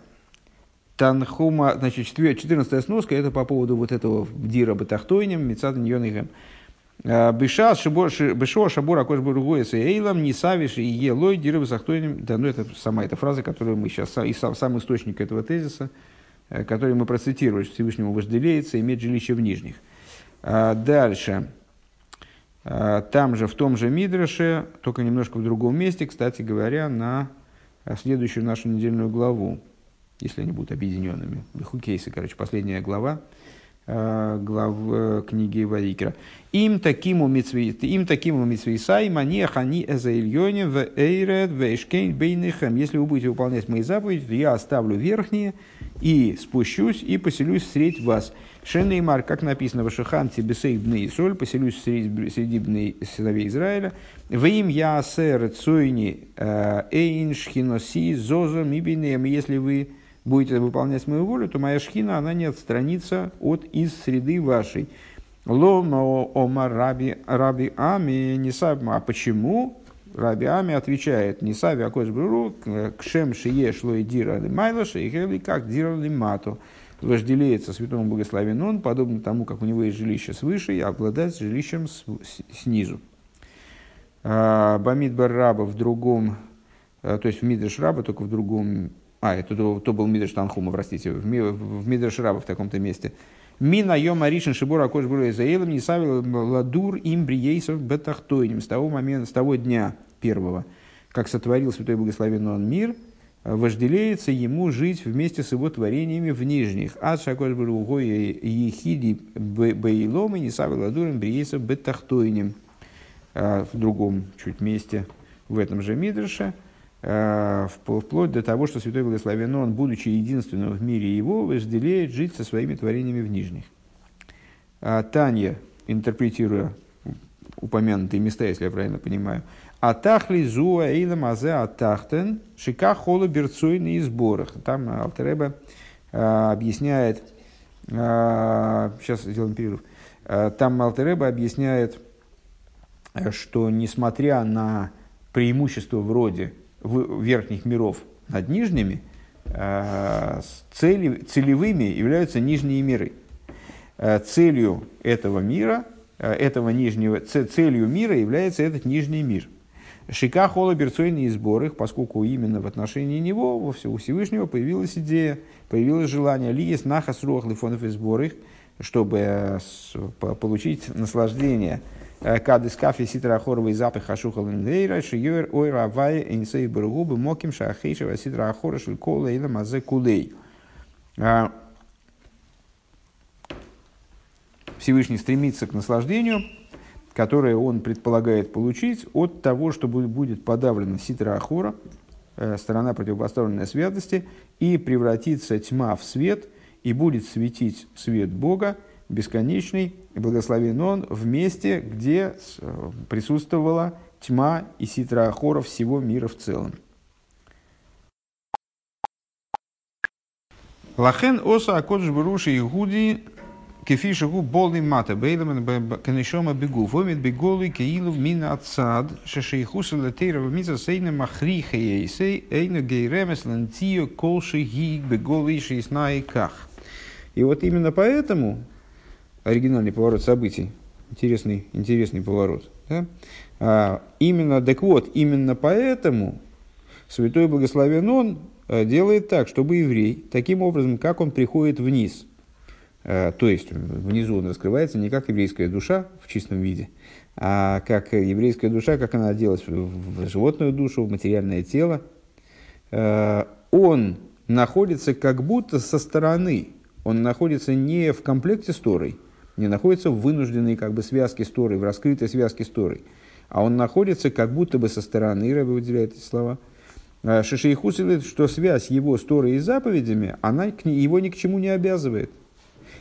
Танхума, значит, 14 сноска, это по поводу вот этого Дира Батахтойнем, Мецад Ньонигем. Беша, Бешо, Шабур, Акош Бургуэс и Эйлам, не савишь и елой, Дира Батахтойнем. Да, ну это сама эта фраза, которую мы сейчас, и сам, сам источник этого тезиса, э, который мы процитировали, что Всевышнему вожделеется иметь жилище в нижних. Дальше. А, там же, в том же Мидраше, только немножко в другом месте, кстати говоря, на а, следующую нашу недельную главу, если они будут объединенными. Бехукейсы, короче, последняя глава, глав э, книги Ваикера. Им таким у им таким у митсвейсай мане хани эзаильоне в эйред в эшкейн бейнихам. Если вы будете выполнять мои заповеди, то я оставлю верхние и спущусь и поселюсь средь вас. Шенеймар, как написано в Ашиханте, Бесейх Бны и Соль, поселюсь среди, среди Бны сыновей Израиля. В им я сэр цойни э, эйн шхиноси зозо мибинем. Если вы будете выполнять мою волю, то моя шхина, она не отстранится от из среды вашей. Лома ома раби, раби ами не А почему? Раби Ами отвечает, не сави акош бруру, к шем шие шло и дира майлаша, и как дира лимату вожделеется святому благословен он, подобно тому, как у него есть жилище свыше, и обладает жилищем с, с, снизу. А, Бамид Раба в другом, а, то есть в Мидреш Раба, только в другом, а, это то, то был Мидреш Танхума, простите, в, в Мидреш Раба в таком-то месте. Мина йома ришен шибура кош было изаилом не савил ладур им бриейсов бетахтойним. С того момента, с того дня первого, как сотворил святой благословенный он мир – вожделеется ему жить вместе с его творениями в нижних. Ад шакош бругой ехиди бейлом и не савеладурим бриеса бетахтойним. А, в другом чуть месте, в этом же Мидрше, а, вплоть до того, что Святой Благословен Он, будучи единственным в мире его, вожделеет жить со своими творениями в нижних. А, Таня, интерпретируя упомянутые места, если я правильно понимаю, Атахли зуа эйла мазе атахтен шика холу берцуйны и сборах. Там Алтереба а, объясняет, а, сейчас сделаем перерыв, там Алтереба объясняет, что несмотря на преимущество вроде верхних миров над нижними, цели, целевыми являются нижние миры. Целью этого мира, этого нижнего, целью мира является этот нижний мир – Шика хола берцойный сбор их, поскольку именно в отношении него, во у Всевышнего, появилась идея, появилось желание лиес нахас руах лифонов и сбор их, чтобы э, получить наслаждение э, кадыс кафе ситра ахоровый запах хашуха лендейра шиюэр ойра авая инсей баргубы моким шахейшева ситра ахора шелькола или мазе кулей. А, Всевышний стремится к наслаждению, которое он предполагает получить от того, что будет подавлена ситра ахора, э, сторона противопоставленной святости, и превратится тьма в свет, и будет светить свет Бога, бесконечный, благословен он в месте, где э, присутствовала тьма и ситра Ахора всего мира в целом. Лахен оса акодж баруши и гуди кефишагу болный мата бейлам канешома бегу вомит беголы кеилу мина отсад шешейхуса латейрова миза сейна махриха ейсей эйна гейремес лантио колши ги беголы шейсна ках. И вот именно поэтому оригинальный поворот событий, интересный, интересный поворот, да? а, именно, так вот, именно поэтому Святой Благословен Он Э, делает так, чтобы еврей, таким образом, как он приходит вниз, э, то есть внизу он раскрывается не как еврейская душа в чистом виде, а как еврейская душа, как она оделась в животную душу, в материальное тело, э, он находится как будто со стороны, он находится не в комплекте с Торой, не находится в вынужденной как бы связке с Торой, в раскрытой связке с Торой, а он находится как будто бы со стороны, Рэбе выделяет эти слова – Э, Шишейхус что связь его с Торой и заповедями, она его ни к чему не обязывает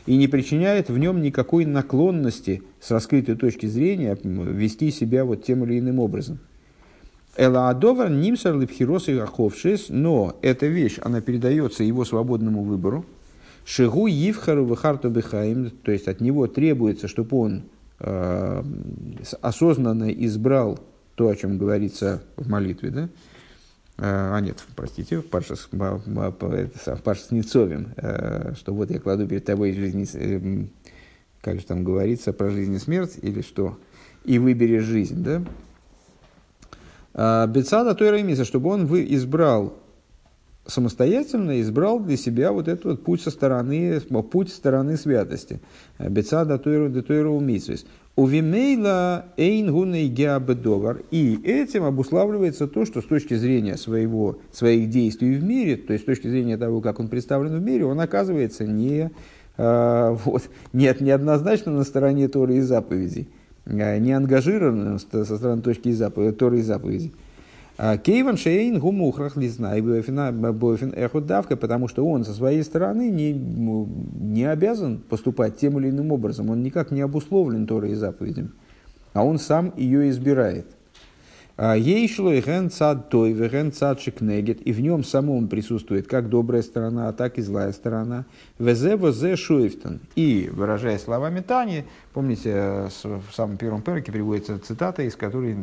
и не причиняет в нем никакой наклонности с раскрытой точки зрения вести себя вот тем или иным образом. Элаадовар нимсар липхирос и но эта вещь, она передается его свободному выбору. Шигу Евхару Вихарту Бехаим, то есть от него требуется, чтобы он э, осознанно избрал то, о чем говорится в молитве, да? Э, а нет, простите, в Паршас Нецовим, э, что вот я кладу перед тобой жизнь, как же там говорится, про жизнь и смерть, или что, и выберешь жизнь, да? Бецада той Рамиса, чтобы он вы избрал самостоятельно избрал для себя вот этот вот путь со стороны, путь стороны святости. Бецада тойру де тойру умисвис. Увимейла эйн гуней геабедовар. И этим обуславливается то, что с точки зрения своего, своих действий в мире, то есть с точки зрения того, как он представлен в мире, он оказывается не, э, вот, нет, неоднозначно на стороне Торы и заповедей, э, не ангажирован со стороны точки заповеди, Торы и заповедей. Кейван Шейн Гумухрах Лизнай Бойфин Эходавка, потому что он со своей стороны не, не обязан поступать тем или иным образом. Он никак не обусловлен Торой и заповедями. А он сам ее избирает. А, ей шло и ген цад той, ген цад шикнегет, и в нем самом присутствует как добрая сторона, так и злая сторона. Везе возе шуифтон. И, выражая словами Тани, помните, в самом первом перке приводится цитата, из которой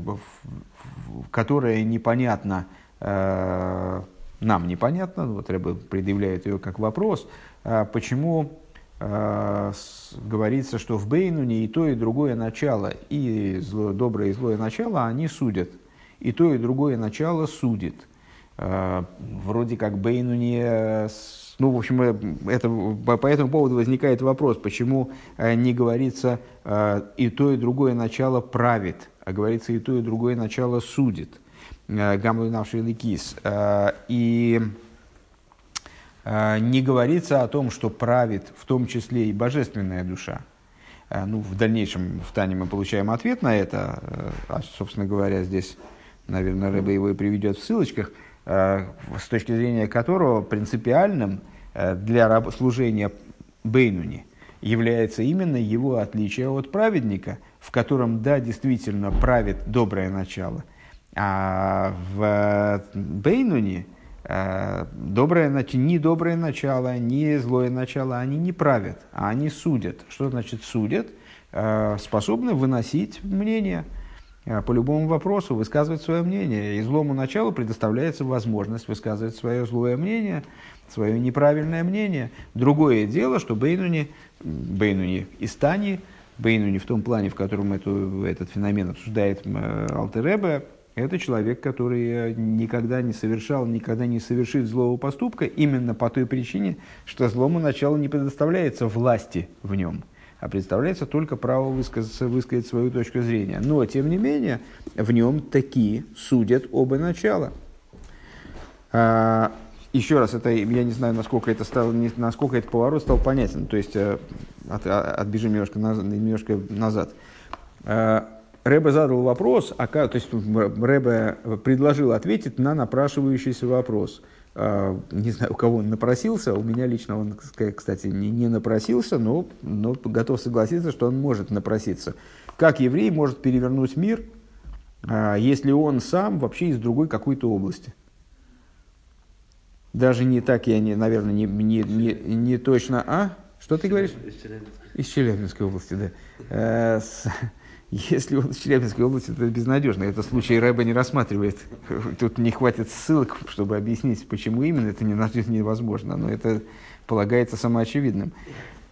которая непонятна, э, нам непонятно, вот Рэбе предъявляет ее как вопрос, э, почему э, говорится, что в Бейнуне и то, и другое начало, и зло, доброе и злое начало, они судят. И то, и другое начало судит. Вроде как Бейнуне ну, в общем, это, по этому поводу возникает вопрос, почему не говорится и то, и другое начало правит, а говорится и то, и другое начало судит. Э, Гамлы навший ликис. Э, и э, не говорится о том, что правит в том числе и божественная душа. Ну, в дальнейшем в Тане мы получаем ответ на это, а, собственно говоря, здесь, наверное, Рэба его и приведет в ссылочках, с точки зрения которого принципиальным для служения Бейнуни является именно его отличие от праведника – в котором, да, действительно правит доброе начало, а в Бейнуне э, доброе, ни доброе начало, ни злое начало, они не правят, а они судят. Что значит судят? Э, способны выносить мнение э, по любому вопросу, высказывать свое мнение. И злому началу предоставляется возможность высказывать свое злое мнение, свое неправильное мнение. Другое дело, что Бейнуни, Бейнуни и Стани – Бейну не в том плане, в котором эту, этот феномен обсуждает э, Алтеребе, это человек, который э, никогда не совершал, никогда не совершит злого поступка, именно по той причине, что злому началу не предоставляется власти в нем, а представляется только право высказаться, высказать свою точку зрения. Но, тем не менее, в нем такие судят оба начала. Еще раз, это, я не знаю, насколько это стало, насколько этот поворот стал понятен. То есть, э, от, а, отбежим немножко, назад, немножко назад. Э, Рэбе задал вопрос, а, то есть Рэбе предложил ответить на напрашивающийся вопрос. А, не знаю, у кого он напросился, у меня лично он, кстати, не, не напросился, но, но готов согласиться, что он может напроситься. Как еврей может перевернуть мир, если он сам вообще из другой какой-то области? Даже не так, я, не, наверное, не, не, не, не точно... А? Что ты говоришь? Из Челябинска. Из Челябинской области, да. Э, с- Если он из Челябинской области, то это безнадежно. Это случай Рэба не рассматривает. Тут не хватит ссылок, чтобы объяснить, почему именно это не- невозможно. Но это полагается самоочевидным.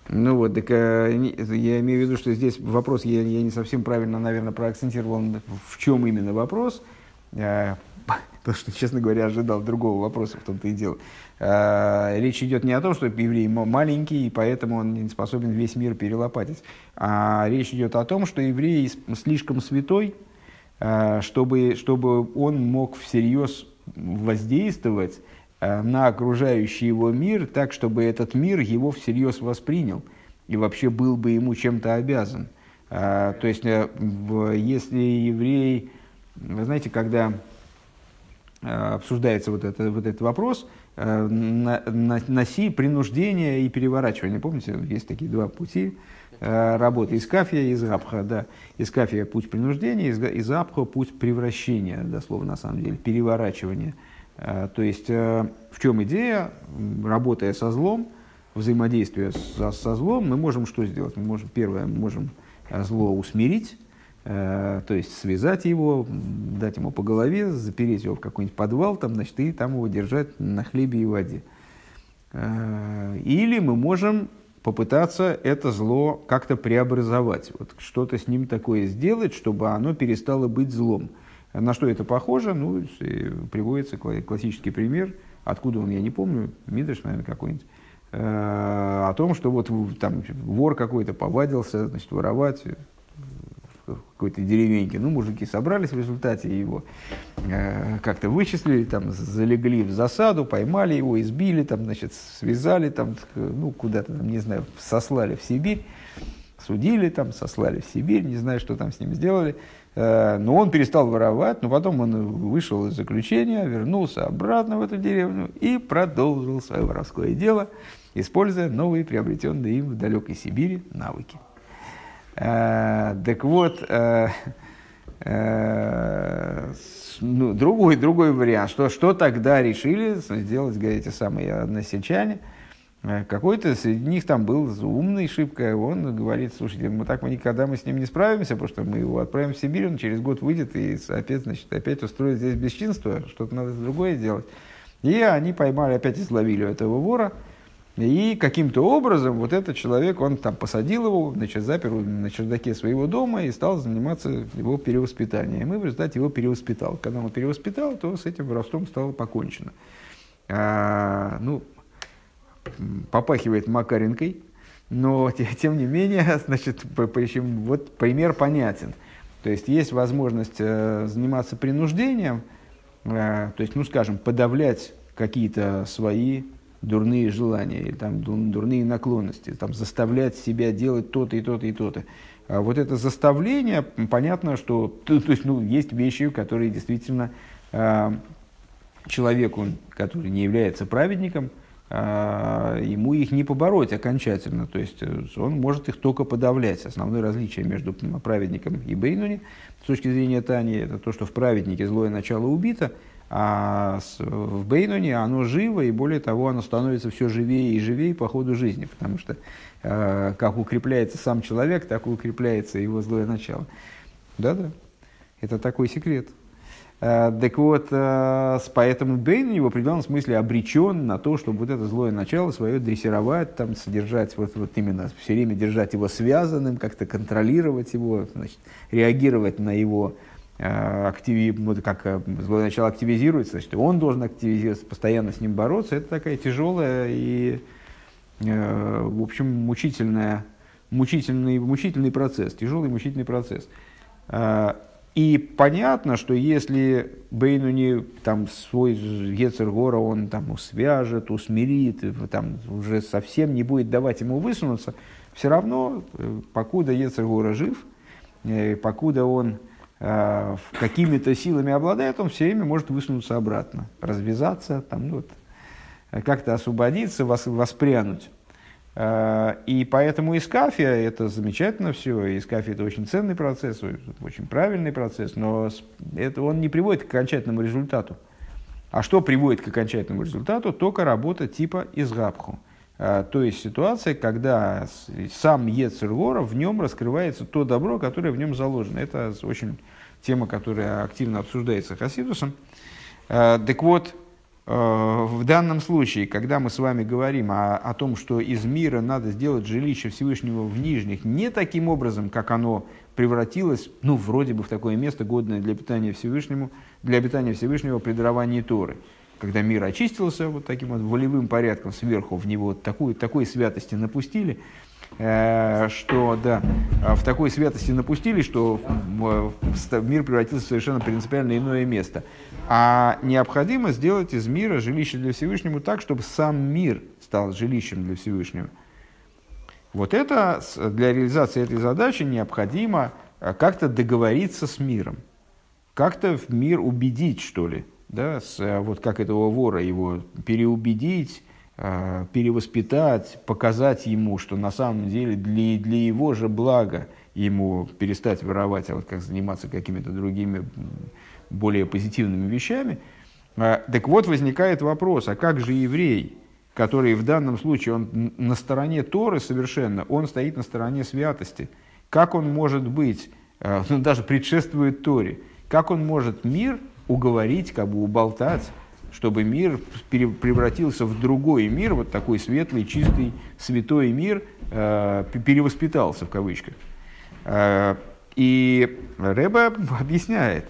Ну вот, так э, я имею в виду, что здесь вопрос, я, я не совсем правильно, наверное, проакцентировал, в чем именно вопрос. Потому что, честно говоря, ожидал другого вопроса, в том-то и дело. Э, Речь идет не о том, что еврей ма- маленький, и поэтому он не способен весь мир перелопатить. А речь идет о том, что еврей слишком святой, э, чтобы, чтобы он мог всерьез воздействовать э, на окружающий его мир так, чтобы этот мир его всерьез воспринял и вообще был бы ему чем-то обязан. А, То есть, э, если еврей, вы знаете, когда обсуждается вот, это, вот этот вопрос, э, на- на- носи принуждение и переворачивание. Помните, есть такие два пути э, работы. Из кафия из апха. Да. Из кафия путь принуждения, из, из апха путь превращения, дословно на самом деле, переворачивания. Э, То есть, э, в чем идея? Работая со злом, взаимодействуя со, со злом, мы можем что сделать? Мы можем, первое, мы можем э, зло усмирить, э, то есть связать его, дать ему по голове, запереть его в какой-нибудь подвал, там, значит, и там его держать на хлебе и воде. Э, Или мы можем попытаться это зло как-то преобразовать, вот что-то с ним такое сделать, чтобы оно перестало быть злом. На что это похоже? Ну, э, приводится кла- классический пример, откуда он, я не помню, Мидриш, наверное, какой-нибудь, э, о том, что вот там вор какой-то повадился, значит, воровать э, какой-то деревеньке. Ну, мужики собрались в результате его, э, как-то вычислили, там, залегли в засаду, поймали его, избили, там, значит, связали, там, ну, куда-то, там, не знаю, сослали в Сибирь, судили, там, сослали в Сибирь, не знаю, что там с ним сделали. Э, Но он перестал воровать, но потом он вышел из заключения, вернулся обратно в эту деревню и продолжил свое воровское дело, используя новые приобретенные им в далекой Сибири навыки. Э, Так вот, э, э, ну, другой, другой вариант. Что, что тогда решили сделать эти самые односельчане? Какой-то среди них там был умный шибко, он говорит, слушайте, мы так мы никогда мы с ним не справимся, потому что мы его отправим в Сибирь, он через год выйдет и опять, значит, опять устроит здесь бесчинство, что-то надо другое делать. И они поймали, опять изловили этого вора, и каким-то образом вот этот человек, он там посадил его, значит, запер на чердаке своего дома и стал заниматься его перевоспитанием. И в результате его перевоспитал. Когда он перевоспитал, то с этим воровством стало покончено. А, ну, попахивает Макаренкой, но те- тем не менее, значит, причем вот пример понятен. То есть есть возможность э, заниматься принуждением, э, то есть, ну, скажем, подавлять какие-то свои дурные желания или там ду- дурные наклонности, там, заставлять себя делать то-то и то-то и то-то. А вот это заставление, понятно, что то, то есть, ну, есть вещи, которые действительно э, человеку, который не является праведником, а, ему их не побороть окончательно. То есть э, он может их только подавлять. Основное различие между праведником и Бейнуни с точки зрения Тани, это то, что в праведнике злое начало убито, а в Бейнуне оно живо, и более того, оно становится все живее и живее по ходу жизни, потому что э, как укрепляется сам человек, так и укрепляется его злое начало. Да-да, это такой секрет. Э, Так вот, э, поэтому Бейн в определенном смысле обречен на то, чтобы вот это злое начало свое дрессировать, там, содержать, вот, вот именно все время держать его связанным, как-то контролировать его, значит, реагировать на его активи, вот как э, злое начало активизируется, значит, он должен активизироваться, постоянно с ним бороться. Это такая тяжелая и, э, в общем, мучительная, мучительный, мучительный процесс, тяжелый мучительный процесс. Э, И понятно, что если Бейнуни там свой Ецергора он там свяжет, усмирит, там уже совсем не будет давать ему высунуться, все равно, э, покуда Ецергора жив, э, покуда он э, какими-то силами обладает, он все время может высунуться обратно, развязаться, там, ну, вот, как-то освободиться, вос, воспрянуть. Э, и поэтому искафия – это замечательно все, искафия – это очень ценный процесс, очень правильный процесс, но это, он не приводит к окончательному результату. А что приводит к окончательному результату? Только работа типа изгабху. Э, то есть ситуация, когда сам Ецергора, в нем раскрывается то добро, которое в нем заложено. Это очень тема, которая активно обсуждается Хасидусом. Э, так вот, Э, в данном случае, когда мы с вами говорим о, о том, что из мира надо сделать жилище Всевышнего в нижних, не таким образом, как оно превратилось, ну, вроде бы в такое место, годное для питания Всевышнему, для обитания Всевышнего при даровании Торы. Когда мир очистился вот таким вот волевым порядком сверху, в него такую, такой святости напустили, что да, в такой святости напустили, что мир превратился в совершенно принципиально иное место. А необходимо сделать из мира жилище для Всевышнего так, чтобы сам мир стал жилищем для Всевышнего. Вот это, для реализации этой задачи необходимо э, как-то договориться с миром. Как-то в мир убедить, что ли. Да, с, э, вот как этого вора его переубедить, Э, перевоспитать, показать ему, что на самом деле для, для его же блага ему перестать воровать, а вот как заниматься какими-то другими более позитивными вещами. Э, так вот возникает вопрос, а как же еврей, который в данном случае он на стороне Торы совершенно, он стоит на стороне святости. Как он может быть, э, ну, даже предшествует Торе, как он может мир уговорить, как бы уболтать, чтобы мир превратился в другой мир, вот такой светлый, чистый, святой мир, э, перевоспитался в кавычках. Э, и Рэба объясняет,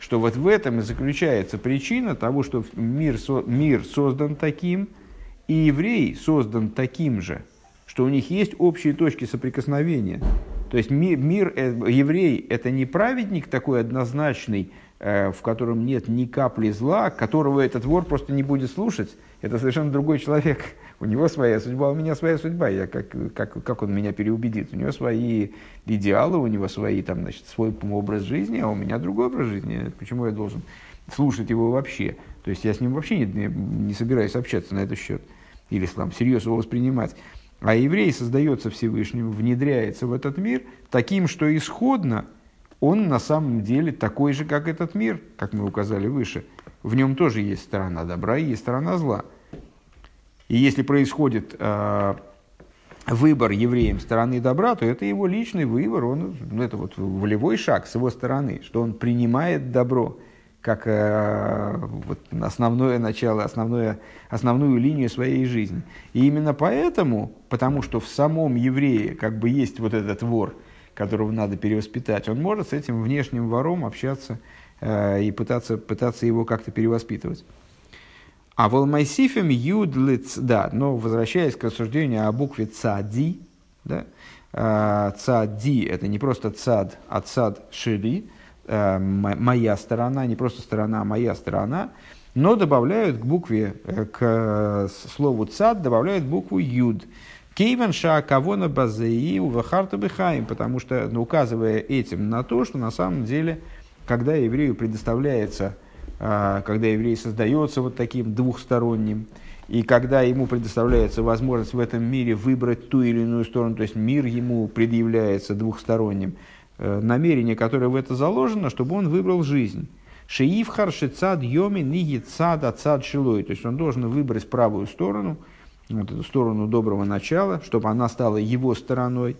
что вот в этом и заключается причина того, что мир, мир создан таким, и еврей создан таким же, что у них есть общие точки соприкосновения. То есть мир, мир э, еврей – это не праведник такой однозначный, в котором нет ни капли зла, которого этот вор просто не будет слушать, это совершенно другой человек. У него своя судьба, у меня своя судьба. Я как, как, как он меня переубедит? У него свои идеалы, у него свои, там, значит, свой образ жизни, а у меня другой образ жизни. Почему я должен слушать его вообще? То есть я с ним вообще не, не собираюсь общаться на этот счет или там, всерьез его воспринимать. А еврей создается Всевышним, внедряется в этот мир таким, что исходно – он на самом деле такой же, как этот мир, как мы указали выше. В нем тоже есть сторона добра и есть сторона зла. И если происходит э, выбор евреем стороны добра, то это его личный выбор, он, ну, это вот волевой шаг с его стороны, что он принимает добро как э, вот основное начало, основное, основную линию своей жизни. И именно поэтому, потому что в самом еврее как бы есть вот этот вор – которого надо перевоспитать, он может с этим внешним вором общаться э, и пытаться, пытаться его как-то перевоспитывать. А волмайсифем юдлиц, да, но возвращаясь к рассуждению о букве цади, да, э, цади это не просто цад, а цад шили, э, моя сторона, не просто сторона, а моя сторона, но добавляют к букве, к слову цад добавляют букву юд. Кейван Шаакавона Базеи Увахарта Бехаим, потому что, ну, указывая этим на то, что на самом деле, когда еврею предоставляется, а, когда еврей создается вот таким двухсторонним, и когда ему предоставляется возможность в этом мире выбрать ту или иную сторону, то есть мир ему предъявляется двухсторонним, э, намерение, которое в это заложено, чтобы он выбрал жизнь. Шеивхар шицад йоми ниги цад ацад шилой. То есть он должен выбрать правую сторону – вот эту сторону доброго начала, чтобы она стала его стороной.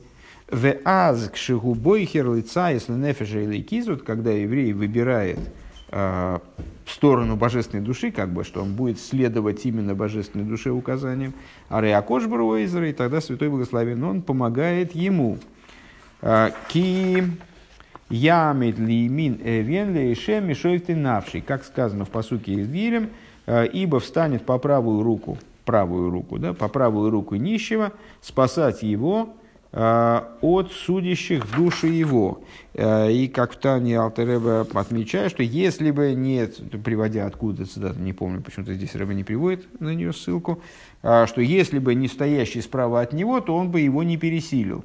В аз к шигубойхер лица, если нефеша или кизут, когда еврей выбирает э, сторону божественной души, как бы, что он будет следовать именно божественной душе указаниям, а реакош и тогда святой благословен, он помогает ему. «Э, ки ямит ли мин эвен ли шем навший, как сказано в посуке из Дилем, «Э, ибо встанет по правую руку правую руку, да, по правую руку нищего, спасать его э, от судящих души его. Э, и как в Тане Алтереба отмечает, что если бы нет, приводя откуда цитату, не помню, почему-то здесь Рэба не приводит на нее ссылку, э, что если бы не стоящий справа от него, то он бы его не пересилил.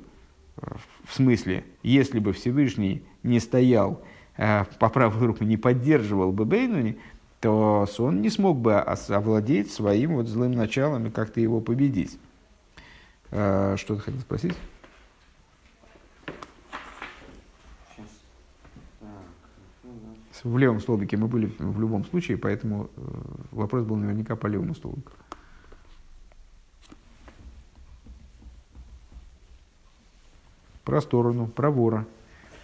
В смысле, если бы Всевышний не стоял по правую руку, не поддерживал бы Бейнуни, то он не смог бы овладеть своим вот злым началом и как-то его победить. А, Что ты хотел спросить? В левом столбике мы были в любом случае, поэтому э, вопрос был наверняка по левому столбику. Про сторону, про вора.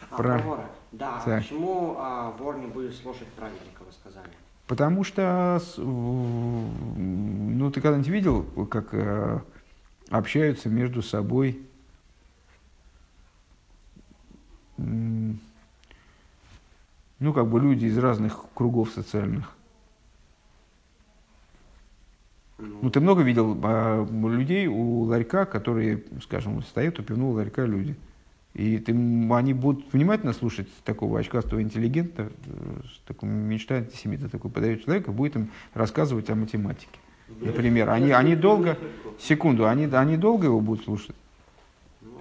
А, Про- про вора. Да, а Так. почему а, вор не будет слушать праведника, вы сказали? Потому что, ну, ты когда-нибудь видел, как э, общаются между собой ну, как бы люди из разных кругов социальных. Ну, ты много видел а, людей у ларька, которые, скажем, стоят у пивного ларька люди. И ты, они будут внимательно слушать такого очкастого интеллигента, э, с такой мечта антисемита, такой подает человека, будет им рассказывать о математике. Например, они, они долго, секунду, они, они долго его будут слушать.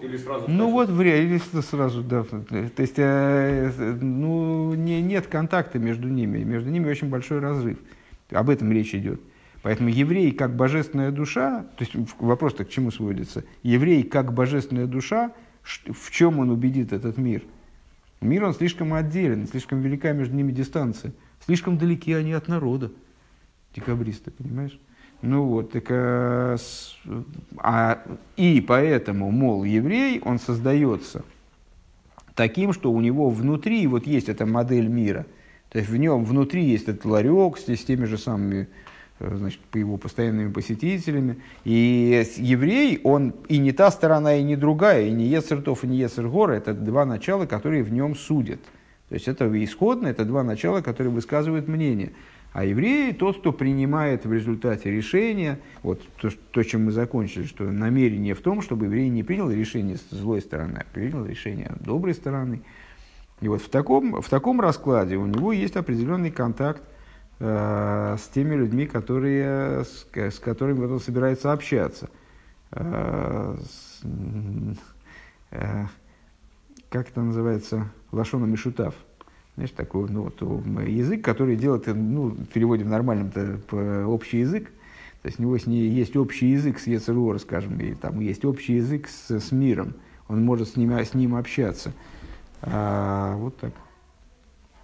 Или сразу Ну вот, вряд ли сразу, да. То есть, э, ну, не, нет контакта между ними. Между ними очень большой разрыв. Об этом речь идет. Поэтому еврей как божественная душа, то есть вопрос-то к чему сводится? Еврей как божественная душа, в чем он убедит этот мир? Мир, он слишком отделен, слишком велика между ними дистанция. Слишком далеки они от народа, декабристы, понимаешь? Ну вот, так, а, а, и поэтому, мол, еврей, он создается таким, что у него внутри вот есть эта модель мира. То есть в нем внутри есть этот ларек с, с теми же самыми, значит, по его постоянными посетителями. И еврей, он и не та сторона, и не другая, и не Ецертов, и не Ецергора. Это два начала, которые в нем судят. То есть это исходно, это два начала, которые высказывают мнение. А еврей тот, кто принимает в результате решения, вот то, то, чем мы закончили, что намерение в том, чтобы еврей не принял решение с злой стороны, а принял решение доброй стороны. И вот в таком, в таком раскладе у него есть определенный контакт э, с теми людьми, которые, с, с которыми он собирается общаться. Э, э, как это называется? Лашона Мишутав. Знаешь, такой ну, вот, язык, который делает, э, ну, в переводе в нормальном общий язык. То есть у него с ней есть общий язык с Ецеруор, скажем, и там есть общий язык с, с миром. Он может с ним, с ним общаться. А, вот так.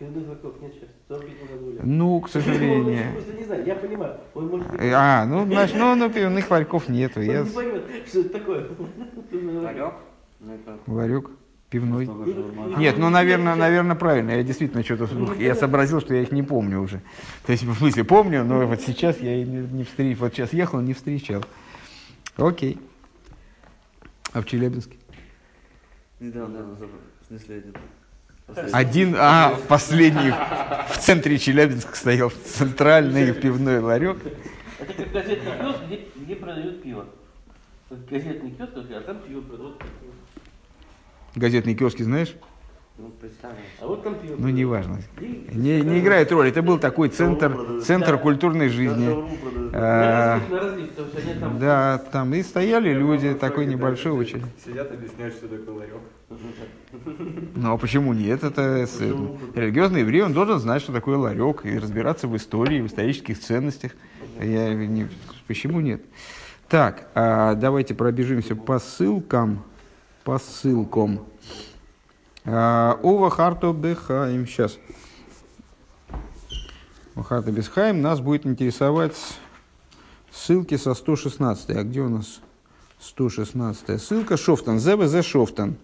Нет сейчас. Ну, к Он сожалению. просто не знаю, я понимаю. Он может быть... А, ну, значит, ну, ну, пивных ларьков нету. Он Я не поймет, что это такое. Ларек? Ну, ларек пивной. Ну, Нет, ну, наверное, наверное, правильно. Я действительно что-то вдруг- я сообразил, что я их не помню уже. То есть, в смысле, помню, но вот сейчас я и не, встречал. Вот сейчас ехал, не встречал. Окей. А в Челябинске? Недавно, наверное, забыл. В смысле, один. Один, а, последний в центре Челябинска стоял центральный пивной ларек. Это как газетный киоск, где, где продают пиво. Газетный киоск, а там пиво продают. Газетные киоски, знаешь? Ну. А вот пиво Ну, неважно. Не, не играет роли. Это был такой центр, центр культурной жизни. А. Да, там и стояли люди, такой небольшой очередь. Сидят, объясняют, что такое ларек. Ну а почему нет? Это религиозный еврей, он должен знать, что такое ларек, и разбираться в истории, в исторических ценностях. Я не- почему нет? Так, а давайте пробежимся по ссылкам. По ссылкам. А, Ова Харто Бехаим. Сейчас. Ова Харто Бехаим нас будет интересовать ссылки со 116. А где у нас 116 ссылка? Шофтан. ЗВЗ Шофтан.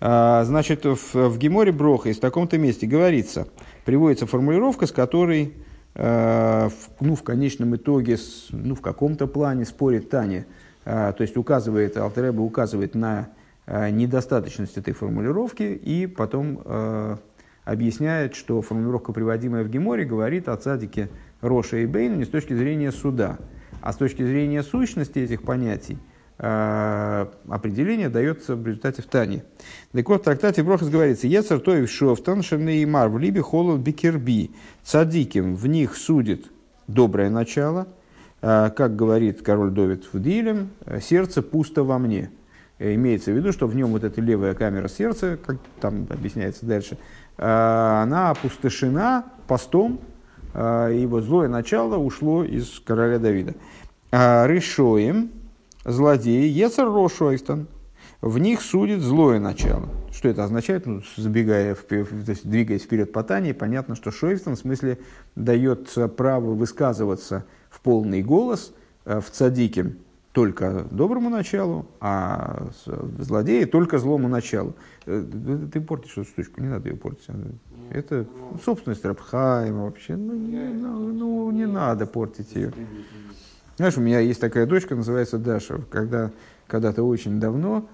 А, Значит, в, в Геморе Броха из таком-то месте говорится, приводится формулировка, с которой, э, в, ну, в конечном итоге, ну, в каком-то плане спорит Таня. А, То есть указывает, Алтереба указывает на недостаточность этой формулировки и потом э, объясняет, что формулировка, приводимая в Геморе, говорит о цадике Роша и Бейна не с точки зрения суда, а с точки зрения сущности этих понятий э, определение дается в результате в Тане. Так вот, в трактате Брохас говорится, «Ецар тоев шофтан шенеймар в либе холод бикерби». Цадиким в них судит доброе начало, э, как говорит король Довид в Дилем, «Э, «сердце пусто во мне». Э, Имеется в виду, что в нем вот эта левая камера сердца, как там объясняется дальше, э, она опустошена постом, а, и вот злое начало ушло из короля Давида. Решоем, злодеи, Ецер Рошойстон, в них судит злое начало. Что это означает? Ну, забегая вперед, то есть двигаясь вперед по Тане, понятно, что Шойстон в смысле дает право высказываться в полный голос э, в цадике только доброму началу, а злодеи только злому началу. Э, Ты портишь эту штучку, не надо ее портить. Это собственность Рабхайма вообще. Ну, не, ну, ну, не надо портить ее. Знаешь, у меня есть такая дочка, называется Даша. Когда когда-то очень давно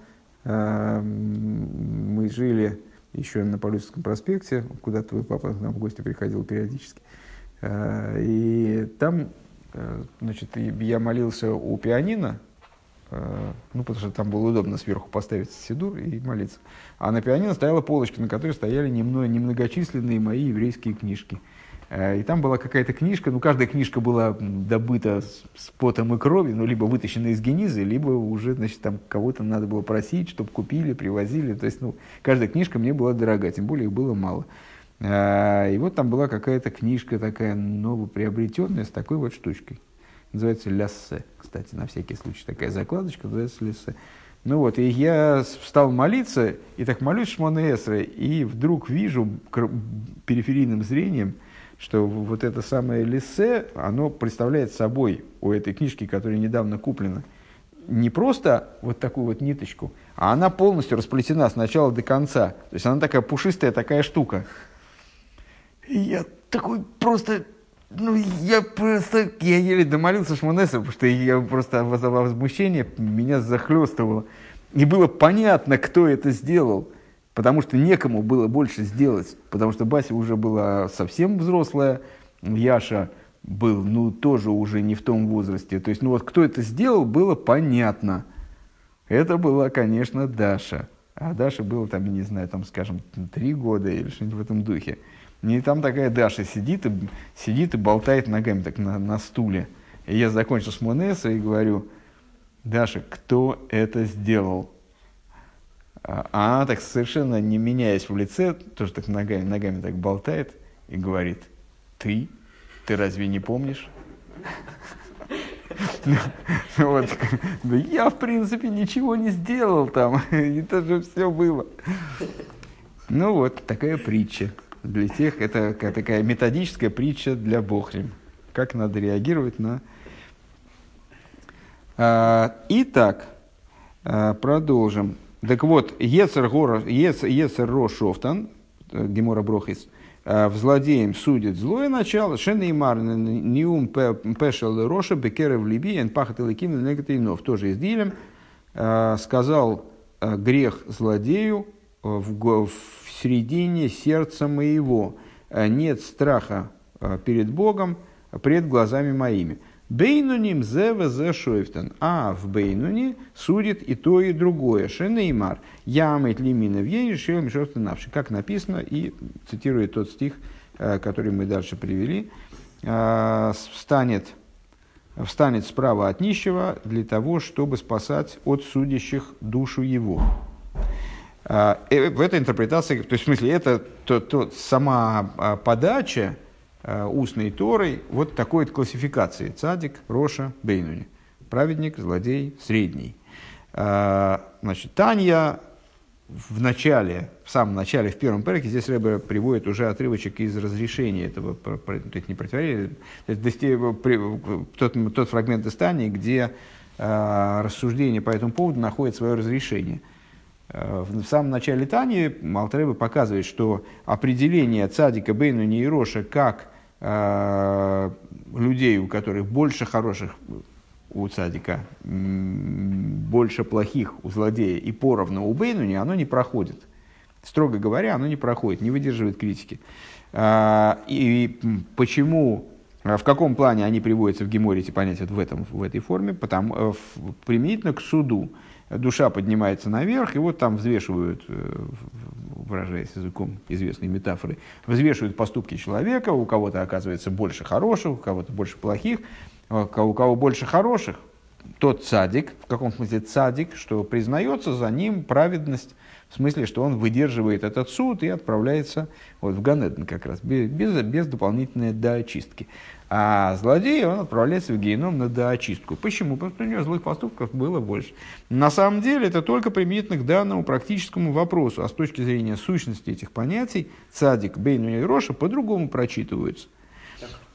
э, мы жили еще на Полюсовском проспекте, куда твой папа к нам в гости приходил периодически. Э, и там, значит, и я молился у пианино, э, ну, потому что там было удобно сверху поставить сидур и молиться. А на пианино стояла полочка, на которой стояли немно, немногочисленные мои еврейские книжки. Э, И там была какая-то книжка, ну, каждая книжка была добыта с, с потом и кровью, ну, либо вытащена из генизы, либо уже, значит, там кого-то надо было просить, чтобы купили, привозили. То есть, ну, каждая книжка мне была дорога, тем более их было мало. Э, И вот там была какая-то книжка такая новоприобретенная с такой вот штучкой. Называется «Ляссе», кстати, на всякий случай. Такая закладочка называется «Ляссе». Ну вот, и я стал молиться, и так молюсь Шмоне Эсре, и вдруг вижу периферийным зрением, что вот это самое лисе, оно представляет собой у этой книжки, которая недавно куплена, не просто вот такую вот ниточку, а она полностью расплетена с начала до конца. То есть она такая пушистая такая штука. Я такой просто, ну, я просто, я еле домолился Шмонеса, потому что я просто воз- возмущение меня захлестывало. И было понятно, кто это сделал, потому что некому было больше сделать, потому что Бася уже была совсем взрослая, Яша был, ну, тоже уже не в том возрасте. То есть, ну, вот кто это сделал, было понятно. Это была, конечно, Даша. А Даша было там, я не знаю, там, скажем, три года или что-нибудь в этом духе. И там такая Даша сидит и, сидит и болтает ногами так на, на стуле. И я закончил с Монеса и говорю, Даша, кто это сделал? А а она так совершенно не меняясь в лице, тоже так ногами, ногами так болтает и говорит, ты? Ты разве не помнишь? Вот. Да я, в принципе, ничего не сделал там. Это же все было. Ну вот, такая притча. Для тех, это ка- такая методическая притча для Бохрим. Как надо реагировать на... А, Итак, а, продолжим. Так вот, Ецер, Гора, Ец- Ецер Ро Шофтан, э, Гемора Брохис, э, в злодеем судит злое начало, Шенеймар Ниум Пешел Роша Бекерев Либи, Пахат Илаким Негатинов, тоже из Дилем, сказал э, грех злодею в, го- в середине сердца моего. Э, Нет страха э, перед Богом, пред глазами моими. Бейнуним зеве зе шойфтен. А в Бейнуне судит и то, и другое. Шенеймар. Ямет лимина в ей решил мишофтен навши. Как написано, и цитирует тот стих, э, который мы дальше привели. э, Встанет, встанет справа от нищего для того, чтобы спасать от судящих душу его. А, В этой интерпретации, то есть в смысле, это то, то, сама а, подача а, устной Торой вот такой вот классификации. Цадик, Роша, Бейнуни. Праведник, злодей, средний. Значит, Танья в начале, в самом начале, в первом переке, здесь Рэбе приводит уже отрывочек из разрешения этого, то есть не противоречия, то тот, тот фрагмент из Тани, где рассуждение по этому поводу находит свое разрешение. Э, В самом начале Тани Алтреба показывает, что определение цадика Бейну Нейроша как э, людей, у которых больше хороших у цадика, больше плохих у злодея и поровну у Бейнуни, оно не проходит. Строго говоря, оно не проходит, не выдерживает критики. А, И почему, а, в каком плане они приводятся в Геморе, эти понятия вот в, этом, в этой форме, потому, э, в- применительно к суду. Душа поднимается наверх, и вот там взвешивают, э, выражаясь языком известной метафоры, взвешивают поступки человека, у кого-то оказывается больше хороших, у кого-то больше плохих, а у кого больше хороших, тот цадик, в каком смысле цадик, что признается за ним праведность, в смысле, что он выдерживает этот суд и отправляется вот, в Ганеден как раз, без, без дополнительной доочистки. А злодей, он отправляется в геном на доочистку. Почему? Потому что у него злых поступков было больше. На самом деле, это только применительно к данному практическому вопросу. А с точки зрения сущности этих понятий, цадик, бейну и роша по-другому прочитываются.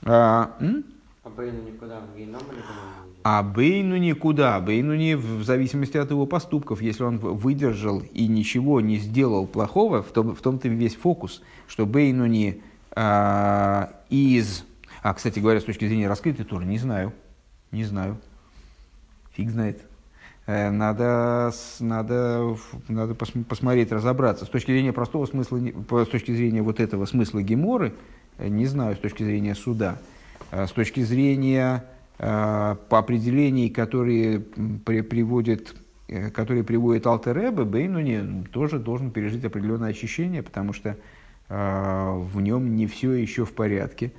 А, м? А Бейну никуда в геном или куда А Бейну никуда. Бейну не в зависимости от его поступков. Если он выдержал и ничего не сделал плохого, в, том, в том-то весь фокус, что Бейну не а, из... А, кстати говоря, с точки зрения раскрытой тоже не знаю. Не знаю. Фиг знает. Э, Надо, надо, надо пос- посмотреть, разобраться. С точки зрения простого смысла, с точки зрения вот этого смысла Геморы, э, не знаю, с точки зрения суда. Э, С точки зрения э, по определений, которые при- приводит, э, которые приводит Алтеребе, Бейнуни тоже должен пережить определенное очищение, потому что в нем не все еще в порядке,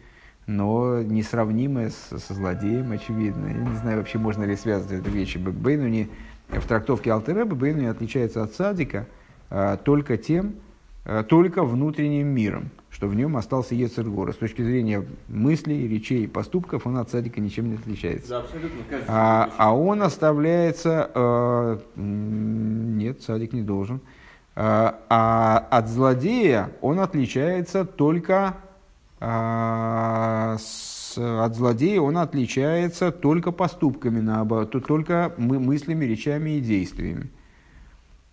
но несравнимое с, со злодеем, очевидно. Я не знаю, вообще можно ли связывать эти вещи. Бейнуни в трактовке Алтеребе Бейнуни отличается от Садика э, только тем, э, только внутренним миром, что в нем остался Ецергора. С точки зрения мыслей, речей, поступков он от Садика ничем не отличается. Да, абсолютно. А, а он оставляется... м, нет, садик не должен. А, а от злодея он отличается только... а, от злодея он отличается только поступками, наоборот, то- только мы, мыслями, речами и действиями.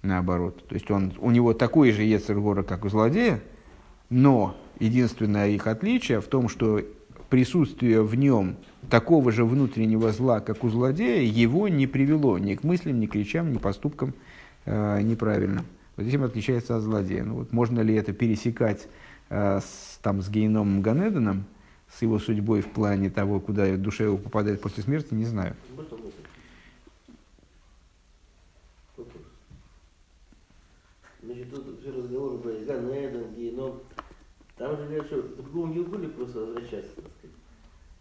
Наоборот. То есть он, у него такой же Ецергора, как у злодея, но единственное их отличие в том, что присутствие в нем такого же внутреннего зла, как у злодея, его не привело ни к мыслям, ни к речам, ни к поступкам э, неправильным. Вот этим отличается от злодея. Ну, вот можно ли это пересекать с, там, с Гейном Ганеданом, с его судьбой в плане того, куда душа его попадает после смерти, не знаю. Значит, тут все разговоры про Ганедон, Геном. Там же говорят, что в другом Гилгуле просто возвращаться, так сказать.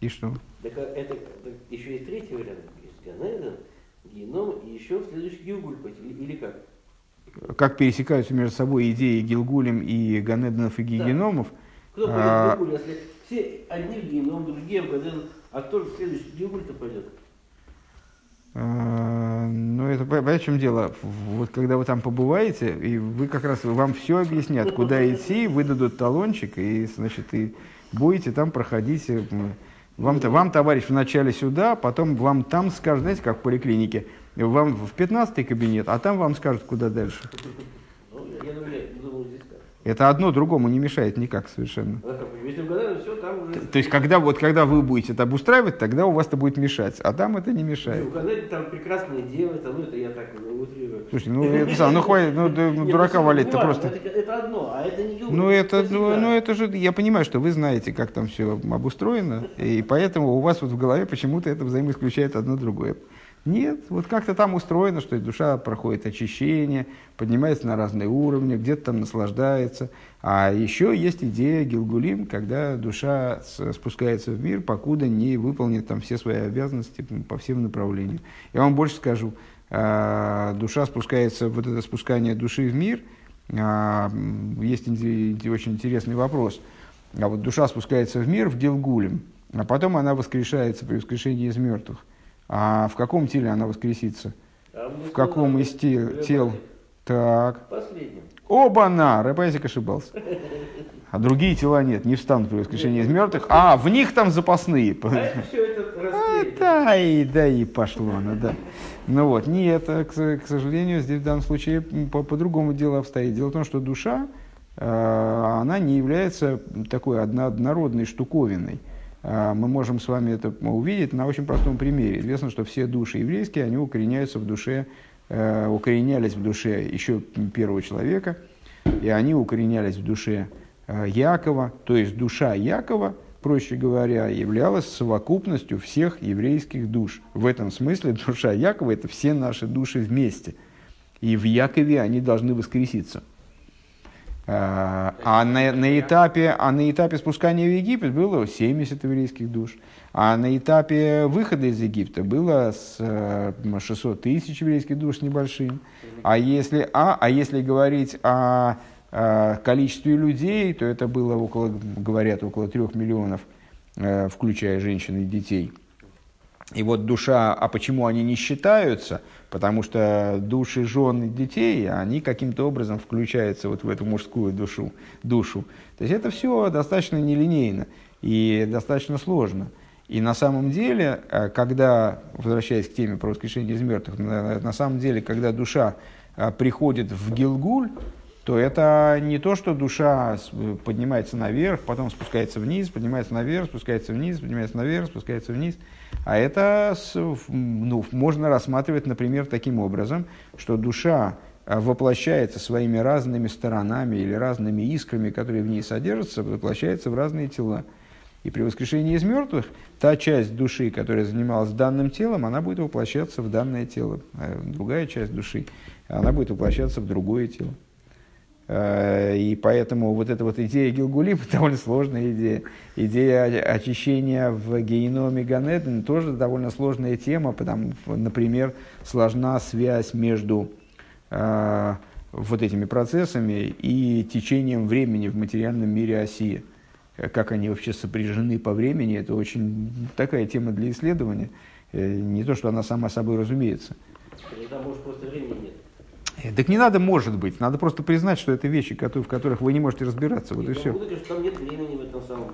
И что? Так а это так еще есть третий вариант. Есть Ганедон, Геном и еще следующий. Или, или как? Как пересекаются между собой идеи Гилгулем и Ганедонов и Гигеномов, Кто пойдет А. Гилгуль, если все одни в Геном, другие в Ганедон, а кто в следующий Гилгуль-то пойдет? А, Ну, это, понимаете, в чем дело? Вот когда вы там побываете, и вы как раз, вам все объяснят, куда идти, выдадут талончик, и, значит, и будете там проходить. Вам, вам товарищ вначале сюда, потом вам там скажут, знаете, как в поликлинике, вам в 15 кабинет, а там вам скажут, куда дальше. Ну. Это одно другому не мешает никак совершенно. То есть, когда, вот, когда вы будете это обустраивать, тогда у вас это будет мешать, а там это не мешает. Ганедоне там прекрасные девы, там, ну это я так ну, утрирую. Слушайте, ну, это, ну, хватит, ну, Нет, дурака ну, валить-то просто... Это, это одно, а это не. Ну это, ну, ну это же, я понимаю, что вы знаете, как там все обустроено, и поэтому у вас вот в голове почему-то это взаимоисключает одно другое. Нет, вот как-то там устроено, что душа проходит очищение, поднимается на разные уровни, где-то там наслаждается. А еще есть идея Гилгулим, когда душа спускается в мир, покуда не выполнит там все свои обязанности по всем направлениям. Я вам больше скажу, а, душа спускается, вот это спускание души в мир, а, есть очень интересный вопрос. А вот душа спускается в мир в Гилгулем, а потом она воскрешается при воскрешении из мертвых. А в каком теле она воскресится? А В каком из те- сказали, тел? Так. Последним. Оба-на! Рыбайзик ошибался. А другие тела нет, не встанут при воскрешении из мертвых. А, в них там запасные. А А, да, и, да, и пошло, ну да. Ну вот, нет, к, к сожалению, здесь в данном случае по- по-другому дело обстоит. Дело в том, что душа, э, она не является такой одно- однородной штуковиной. Э, Мы можем с вами это увидеть на очень простом примере. Известно, что все души еврейские, они укореняются в душе, э, укоренялись в душе еще первого человека, и они укоренялись в душе э, Якова, то есть душа Якова, проще говоря, являлась совокупностью всех еврейских душ. В этом смысле душа Якова – это все наши души вместе. И в Якове они должны воскреситься. А а на, на этапе, а на этапе спускания в Египет было 70 еврейских душ. А на этапе выхода из Египта было с э, 600 тысяч еврейских душ с небольшим. А если, а, а если говорить о, э, количестве людей, то это было около, говорят, около трех миллионов, э, включая женщин и детей. И вот душа, а почему они не считаются? Потому что души жен и детей, они каким-то образом включаются вот в эту мужскую душу. душу. То есть это все достаточно нелинейно и достаточно сложно. И на самом деле, э, когда, возвращаясь к теме про воскрешение из мертвых, на, на самом деле, когда душа э, приходит в Гилгуль, то это не то, что душа поднимается наверх, потом спускается вниз, поднимается наверх, спускается вниз, поднимается наверх, спускается вниз. А это ну, можно рассматривать, например, таким образом, что душа э, воплощается своими разными сторонами или разными искрами, которые в ней содержатся, воплощается в разные тела. И при воскрешении из мертвых та часть души, которая занималась данным телом, она будет воплощаться в данное тело. А другая часть души, она будет воплощаться в другое тело. Э, и поэтому вот эта вот идея Гилгулим довольно сложная идея. Идея очищения в геноме Ганеден тоже довольно сложная тема, потому, например, сложна связь между э, вот этими процессами и течением времени в материальном мире Осии. Как они вообще сопряжены по времени, это очень такая тема для исследования. Э, не то, что она сама собой разумеется. Тогда, может, просто времени нет. Э, так не надо, может быть, надо просто признать, что это вещи, в которых вы не можете разбираться, вот и все. Буду, что там нет времени в этом самом.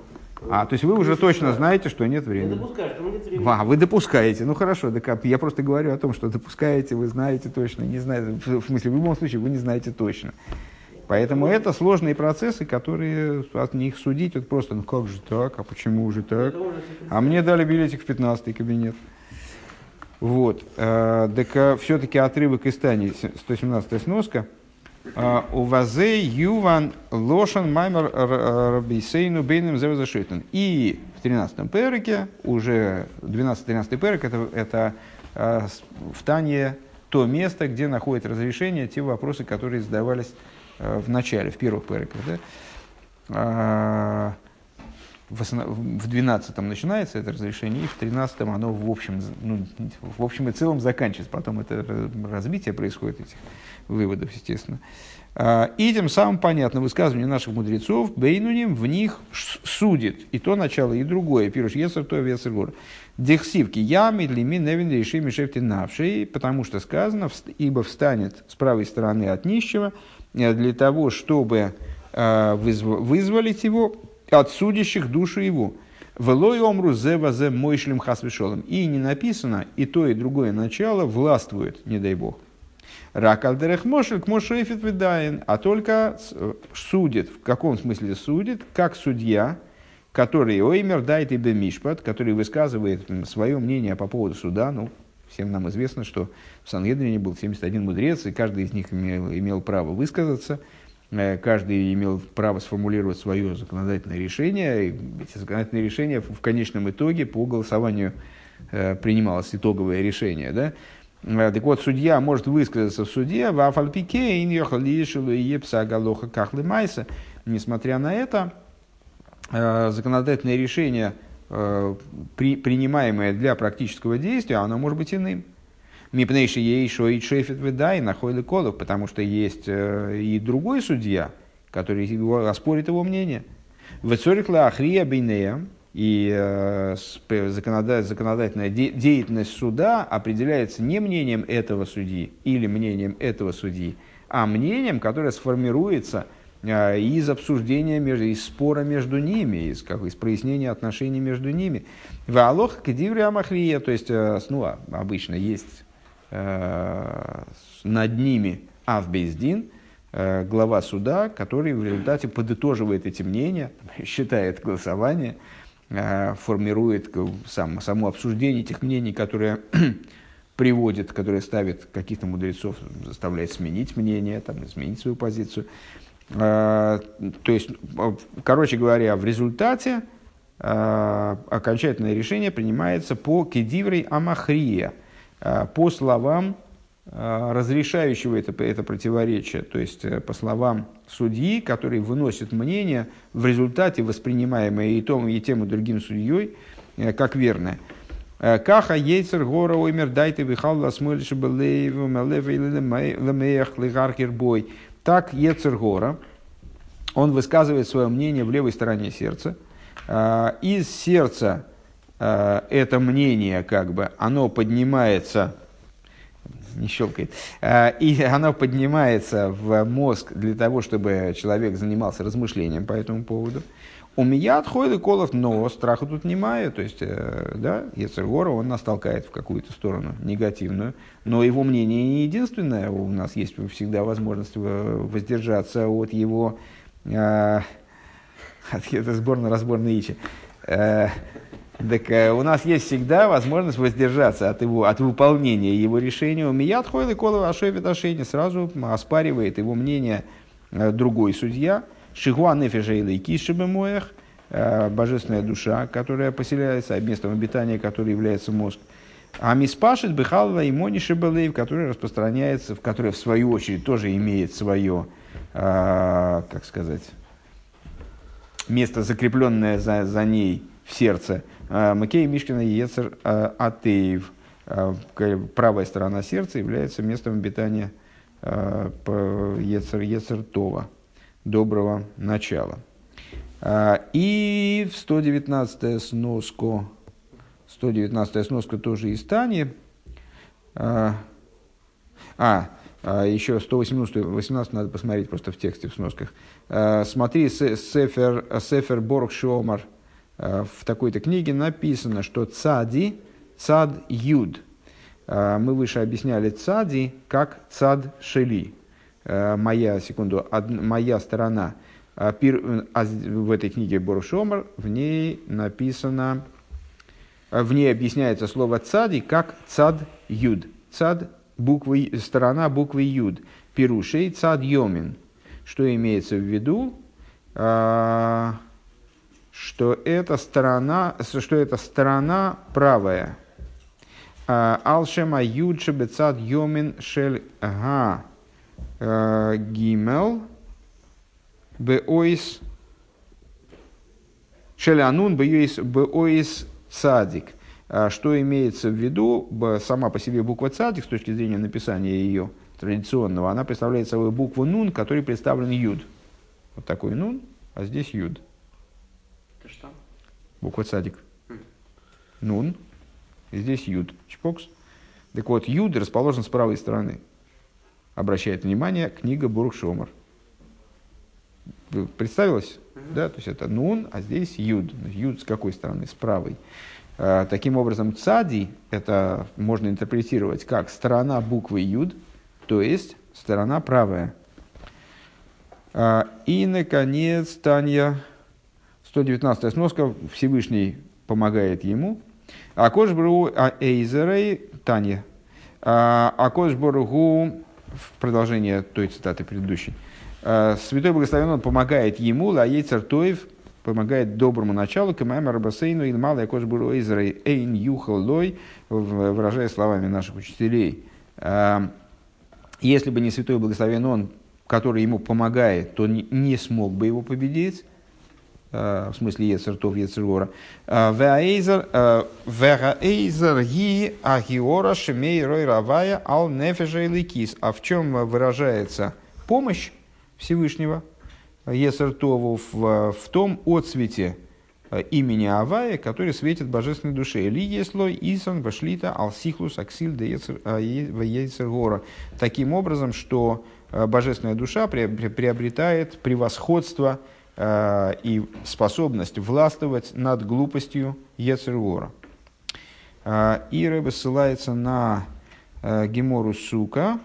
А, то есть вы уже точно знаете, что нет Я времени. допускаю, что нет времени. А, вы допускаете. Ну хорошо, так а я просто говорю о том, что допускаете, вы знаете точно, не знаете. В смысле, в любом случае, вы не знаете точно. Поэтому это сложные процессы, которые от них судить вот просто, ну как же так, а почему же так? А мне дали билетик в 15 кабинет. Вот. Э, так все-таки отрывок из Тани, 117 сноска. Э, У вазе юван лошан маймер рабисейну бейным зевазашитан. И в 13-м перике, уже 12-13 перик, это, это э, в Тане то место, где находит разрешение те вопросы, которые задавались э, в начале, в первых периках. Да? В, основ... в 12-м начинается это разрешение, и в 13-м оно в общем, ну, в общем и целом заканчивается. Потом это развитие происходит этих выводов, естественно. А, и тем самым понятно, высказывание наших мудрецов, Бейнуним в них судит и то начало, и другое. Пируш Есер, то Весер Гор. Дехсивки ями лими невин реши мишефти навший, потому что сказано, ибо встанет с правой стороны от нищего э, для того, чтобы э, вызволить его от судящих душу его. Велой омру зе вазе мойшлем хасвешолом. И не написано, и то, и другое начало властвует, не дай бог. Рак алдерех мошель к мошефит видаин, а только судит, в каком смысле судит, как судья, который оймер дает и бемишпат, который высказывает свое мнение по поводу суда, ну, всем нам известно, что в Сангедрине был 71 мудрец, и каждый из них имел, имел право высказаться – Э, каждый имел право сформулировать свое законодательное решение. И эти законодательные решения в конечном итоге по голосованию э, принималось итоговое решение. Да? Э, так вот, судья может высказаться в суде, в Афальпике, Галоха Кахлы Майса. Несмотря на это, законодательное решение, при, принимаемое для практического действия, оно может быть иным. Мипнейши ей шоит шефет и находит колов, потому что есть э, и другой судья, который его, оспорит его мнение. Вецорихла ахрия бейнея, и э, законодательная деятельность суда определяется не мнением этого судьи или мнением этого судьи, а мнением, которое сформируется э, из обсуждения, между, из спора между ними, из, как, из прояснения отношений между ними. Валох кедиври амахрия, то есть, ну, а, обычно есть над ними Авбейздин, э, глава суда, который в результате подытоживает эти мнения, считает голосование, э, формирует сам, само обсуждение этих мнений, которые приводит, которые ставит каких-то мудрецов, заставляет сменить мнение, там, изменить свою позицию. То есть, короче говоря, в результате окончательное решение принимается по кедиврей амахрия – Э, по словам э, разрешающего это, это противоречие, то есть э, по словам судьи, который выносит мнение в результате воспринимаемое и том, и тем, и другим судьей э, как верное. Э, Каха ейцер гора оймер дайте вихал мелеве лемеях лигаркер бой. Так ейцер гора, он высказывает свое мнение в левой стороне сердца. Э, Из сердца э, это мнение, как бы, оно поднимается не щелкает. А, И оно поднимается в мозг для того, чтобы человек занимался размышлением по этому поводу. У меня отходит колов, но страха тут немає. То есть, э, да, Ецергора, он нас толкает в какую-то сторону негативную. Но его мнение не единственное. У нас есть всегда возможность э, воздержаться от его э, от это сборно-разборной ичи. Э, Так э, у нас есть всегда возможность воздержаться от, его, от выполнения его решения. У меня отходит и колова ашевит ашейни сразу оспаривает его мнение э, другой судья. Шигуа нефежа или кишебемоях, э, божественная душа, которая поселяется, а местом обитания которой является мозг. А миспашит бихалва и мониши белейв, который распространяется, в которой в свою очередь тоже имеет свое, как сказать, место, закрепленное за, за ней в сердце. А, Макей Мишкина Ецер а, Атеев. К- Правая сторона сердца является местом обитания Ецер, Ецер Това, доброго начала. И в 119 сноску, 119 сноска тоже из Тани. А, еще 118 18 надо посмотреть просто в тексте, в сносках. Смотри, Се- Сефер, Сефер Борг Шомар, в такой-то книге написано, что цади, цад юд. А, Мы выше объясняли цади как цад шели. А, Моя, секунду, моя сторона. А, а В этой книге Борг Шомар, в ней написано, в ней объясняется слово цади как цад юд. Цад буквы, сторона буквы юд. Пирушей цад йомин. Что имеется в виду? Что это сторона, что это сторона правая. А, Алшема юд шебецад йомин шель га а, гимел беойс Шелянун беойс цадик. А Что имеется в виду, сама по себе буква цадик, с точки зрения написания ее традиционного, она представляет собой букву нун, которой представлен юд. Вот такой нун, а здесь юд. Буква цадик. Нун. И здесь юд. Чпокс. Так вот, юд расположен с правой стороны. Обращает внимание книга Бургшомар. Представилось? Да, то есть это нун, а здесь юд. Юд с какой стороны? С правой. А, Таким образом, цади это можно интерпретировать как сторона буквы юд, то есть сторона правая. А, И, наконец, Таня, 119 сноска, Всевышний помогает ему. А Кошбру Эйзерей, Таня, а Кошбургу, в продолжение той цитаты предыдущей, а, Святой Благословен он помогает ему, Лаей Цартоев, помогает доброму началу, Камайма Рабасейну, Илмала Кошбуру Эйзерей, Эйн Юхал Лой, в- выражая словами наших учителей. А, Если бы не Святой Благословен он, который ему помогает, то не- смог бы его победить в смысле Ецертов, Ецергора. Веаэйзер ги агиора шемей рой равая ал нефежа и ликис. А в чем выражается помощь Всевышнего Ецертову в, в том отцвете э, имени Авая, который светит божественной душе. Ли еслой исан вашлита алсихлус аксиль де Ецергора. Таким образом, что э, божественная душа приобр- приобретает превосходство э, и способность властвовать над глупостью Ецергора. Э, И Рэбе ссылается на э, Гемору Сука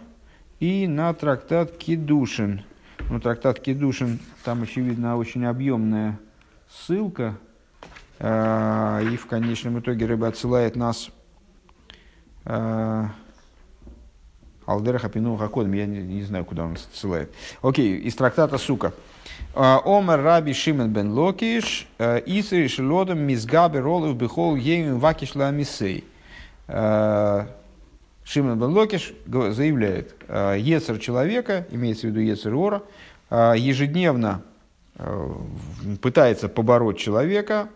и на трактат Кедушин. Ну, трактат Кедушин, там, очевидно, очень объемная ссылка. Э, И в конечном итоге Рэбе отсылает нас э, Алдера Хапину Хакодом, я не, не знаю, куда он нас отсылает. Окей, из трактата Сука. А, Омер Раби Шимен бен Локиш, э, Исри Шелодом Мизгабе Ролов Бехол Ею Вакишла Мисей. Э, Шимон бен Локиш заявляет, э, Ецер человека, имеется в виду Ецер Ора, ежедневно пытается побороть человека,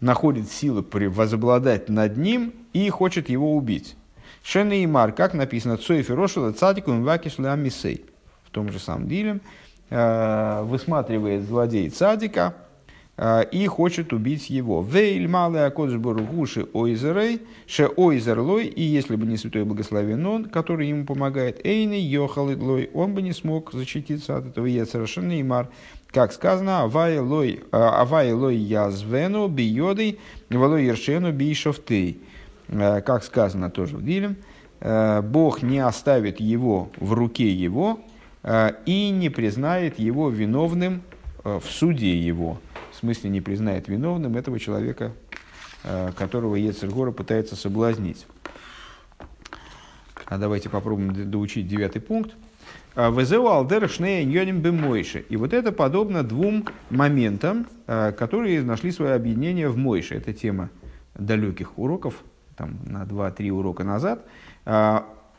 находит силы возобладать над ним и хочет его убить. Шен и как написано, Цоев и Рошила цадикум вакиш амисей. Том же самом деле э, высматривает злодей цадика э, и хочет убить его. Вейль малый акодж боругуши ойзерей, ше ойзерлой, и если бы не святой благословен он, который ему помогает, эйны йохалыдлой, он бы не смог защититься от этого Ецера Шен и Мар. Как сказано, авай лой лой язвену биодой, валой ершену бишофтей. Э, Как сказано тоже в Дилем, э, Бог не оставит его в руке его э, и не признает его виновным э, в суде его. В смысле не признает виновным этого человека, э, которого Ецергора пытается соблазнить. А давайте попробуем доучить девятый пункт. Везеу алдер шнея ньоним бемойше. И вот это подобно двум моментам, которые нашли свое объединение в Мойше. Это тема далеких уроков, там, на 2-3 урока назад.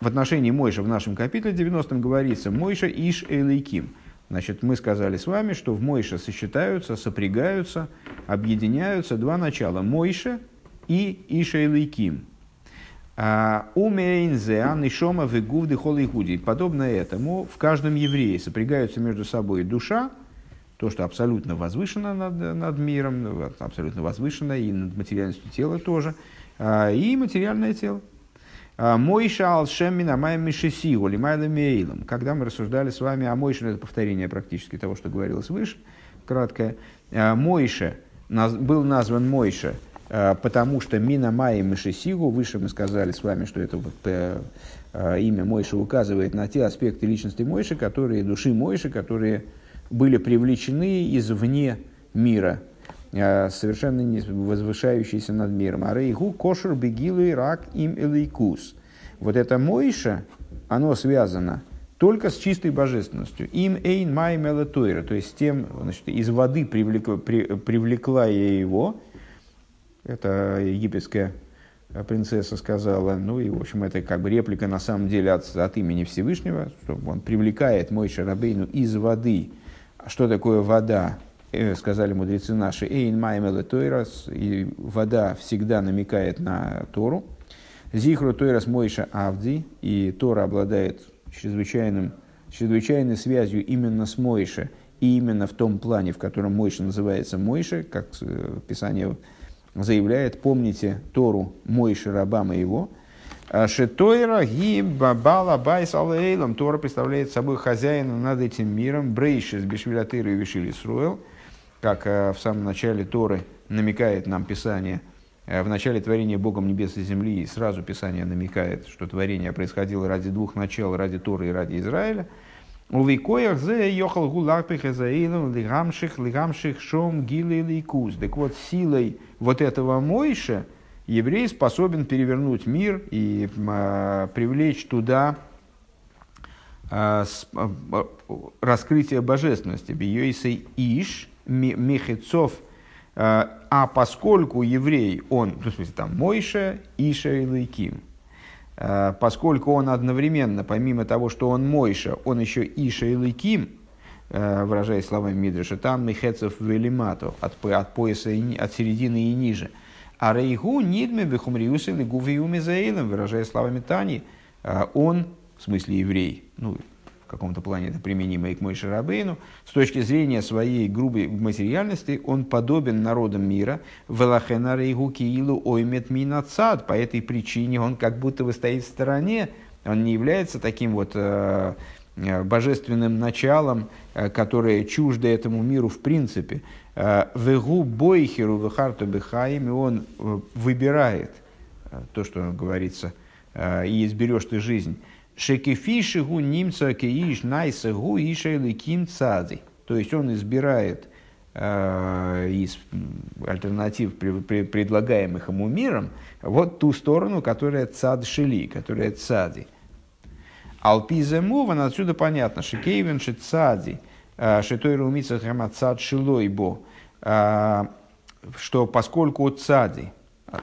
В отношении Мойша в нашем капитле 90 говорится Мойша Иш Эйлейким. Значит, мы сказали с вами, что в Мойше сочетаются, сопрягаются, объединяются два начала. Мойше и Иш Эйлейким. А, Умейнзе, Аннишома, Вегувды, Холейхуди. Подобно этому в каждом еврее сопрягаются между собой душа, то, что абсолютно возвышено над, над миром, абсолютно возвышено и над материальностью тела тоже, а, и материальное тело. А, Мойша алшем минамаем мишесигу, лимайла мейлом. Когда мы рассуждали с вами о Мойше, ну, это повторение практически того, что говорилось выше, краткое. А, Мойше был назван Мойше, а, потому что Мина Майи Мишесигу, выше мы сказали с вами, что это э, имя Мойши указывает на те аспекты личности Мойши, которые, души Мойши, которые были привлечены извне мира, совершенно не возвышающиеся над миром. А рейгу кошер бегилы рак им элейкус. Вот это Мойша, оно связано только с чистой божественностью. Им эйн май мелатойра, то есть тем, значит, из воды привлекла, при- привлекла я его, это египетская принцесса сказала, ну и, в общем, это как бы реплика на самом деле от, от имени Всевышнего, что он привлекает мой Шарабейну из воды. А Что такое вода? Э, Сказали мудрецы наши, «אין מים אלא תורה», и вода всегда намекает на Тору. זכרו תורת משה עבדי, и Тора обладает чрезвычайным, чрезвычайной связью именно с Мойше, и именно в том плане, в котором Мойша называется Мойше, как э, Писание заявляет, помните Тору Мойши, раба моего, שהתורה היא בעלת הבית על העולם. Тора представляет собой хозяина над этим миром. בראשית בשביל התורה ובשביל ישראל. Как э, в самом начале Торы намекает нам Писание, э, в начале творения Богом небес и земли, и сразу Писание намекает, что творение происходило ради двух начал, ради Торы и ради Израиля. У викоях зе йохал эзаилом лигамших лигамших шом гилы ликуз. Так вот, силой вот этого Мойша еврей способен перевернуть мир и а, привлечь туда а, с- а, раскрытие божественности. Бьёйсей иш ми- михецов. А поскольку еврей, он, ну, в смысле, там, Мойша, Иша и Лейким, а, поскольку он одновременно, помимо того, что он Мойша, он еще Иша и Лейким, а, выражаясь словами Мидраша, там Михецов Велимато, от, от пояса, и от середины и ниже. А Рейгу Нидме Бехумриус или Гувиуми Заилем, выражая словами Тани, он, в смысле еврей, ну, каком-то плане это применимо и к Мойше Рабейну, с точки зрения своей грубой материальности, он подобен народам мира. Велахена Рейгу Киилу Оймет Минацад. По этой причине он как будто бы стоит в стороне, он не является таким вот э, э, божественным началом, э, которое чуждо этому миру в принципе. Э, Вегу бойхеру вехарту бехаим, и он выбирает то, что говорится, и изберешь ты жизнь. Шекефишигу немца кеиш найсагу ишеликим цади. То есть он избирает э, из альтернатив, предлагаемых ему миром, вот ту сторону, которая цад шели, которая цади. Алпизе муван, отсюда понятно, шикейвен шицади, шитой румица хама цад шилойбо, что поскольку цади,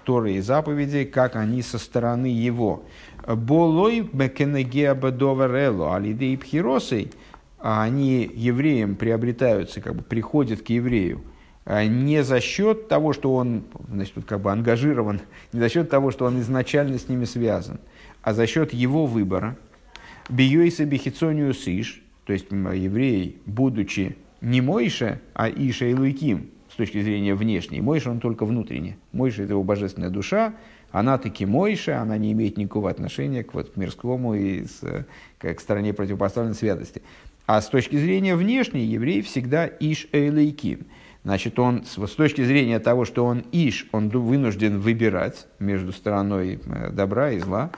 Торы и заповедей, как они со стороны его. Болой бекенегеа бадоварело алидей пхиросой, а они евреям приобретаются, как бы приходят к еврею, а не за счет того, что он значит, вот как бы ангажирован, не за счет того, что он изначально с ними связан, а за счет его выбора. Биойса бихицониус сиш, то есть еврей, будучи не Мойша, а Иша и Луиким, с точки зрения внешней. Мойша он только внутренне. Мойша это его божественная душа, она таки Мойша, она не имеет никакого отношения к, вот, к мирскому и с, к, к стороне противопоставленной святости. А с точки зрения внешней, еврей всегда Иш Эйлейким. Значит, он с, точки зрения того, что он Иш, он вынужден выбирать между стороной э, добра и зла.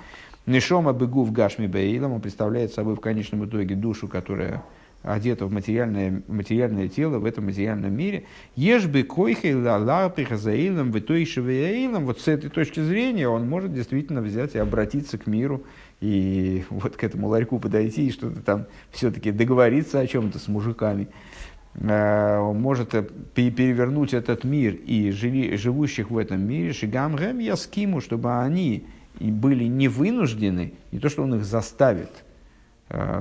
Нишома бегу в Гашми Бейлом, он представляет собой в конечном итоге душу, которая одета в материальное, материальное тело в этом материальном мире. Ешь бы койхей лалапиха заилом, витойшевейлом. Вот с этой точки зрения он может действительно взять и обратиться к миру и вот к этому ларьку подойти и что-то там все-таки договориться о чем-то с мужиками. Э, он может перевернуть этот мир и живущих в этом мире, шигам гэм яскиму, чтобы они были не вынуждены, не то, что он их заставит, э,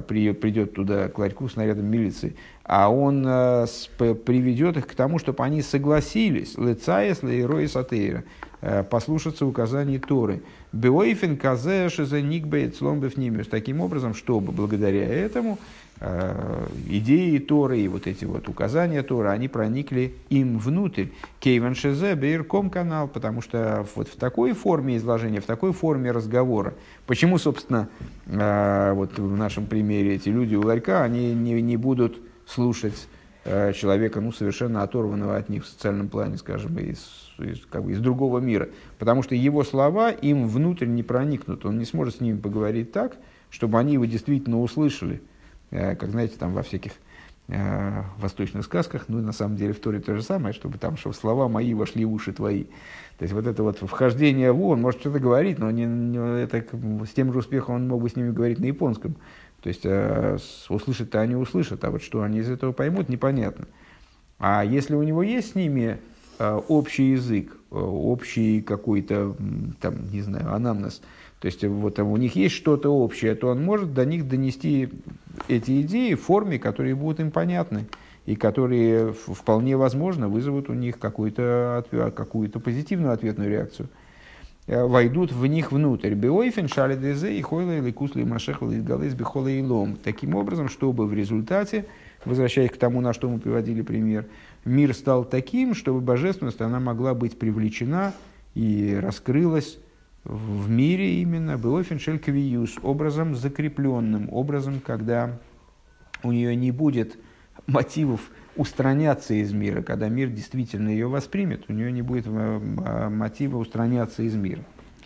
придет туда к ларьку с нарядом милиции, а он э, приведет их к тому, чтобы они согласились, лицаес лейрой сатейра, э, послушаться указаний Торы. Беойфен казе шизеникбейт сломбев нимиус. Таким образом, чтобы благодаря этому Э, идеи Торы и вот эти вот указания Торы, они проникли им внутрь. Кейвен Шезе, Бейрком канал, потому что вот в такой форме изложения, в такой форме разговора, почему, собственно, э, вот в нашем примере эти люди у ларька, они не, не будут слушать э, человека, ну, совершенно оторванного от них в социальном плане, скажем, из, из, как бы из другого мира. Потому что его слова им внутрь не проникнут. Он не сможет с ними поговорить так, чтобы они его действительно услышали. Э, как знаете, там во всяких э, восточных сказках, ну, на самом деле в Торе то же самое, чтобы там, чтобы слова мои вошли в уши твои. То есть вот это вот вхождение в он может что-то говорить, но не, не, это, с тем же успехом он мог бы с ними говорить на японском. То есть э, услышать-то они услышат, а вот что они из этого поймут, непонятно. А если у него есть с ними э, общий язык, э, общий какой-то, там, не знаю, анамнез, то есть вот у них есть что-то общее, то он может до них донести эти идеи в форме, которые будут им понятны и которые вполне возможно вызовут у них какую-то, какую-то позитивную ответную реакцию. Э, войдут в них внутрь. Беойфен, шалидезе и хойла или кусли машехла и бихола и лом. Таким образом, чтобы в результате, возвращаясь к тому, на что мы приводили пример, мир стал таким, чтобы божественность она могла быть привлечена и раскрылась в мире именно был феншелькавиюс, образом закрепленным, образом, когда у нее не будет мотивов устраняться из мира, когда мир действительно ее воспримет, у нее не будет э, мотива устраняться из мира.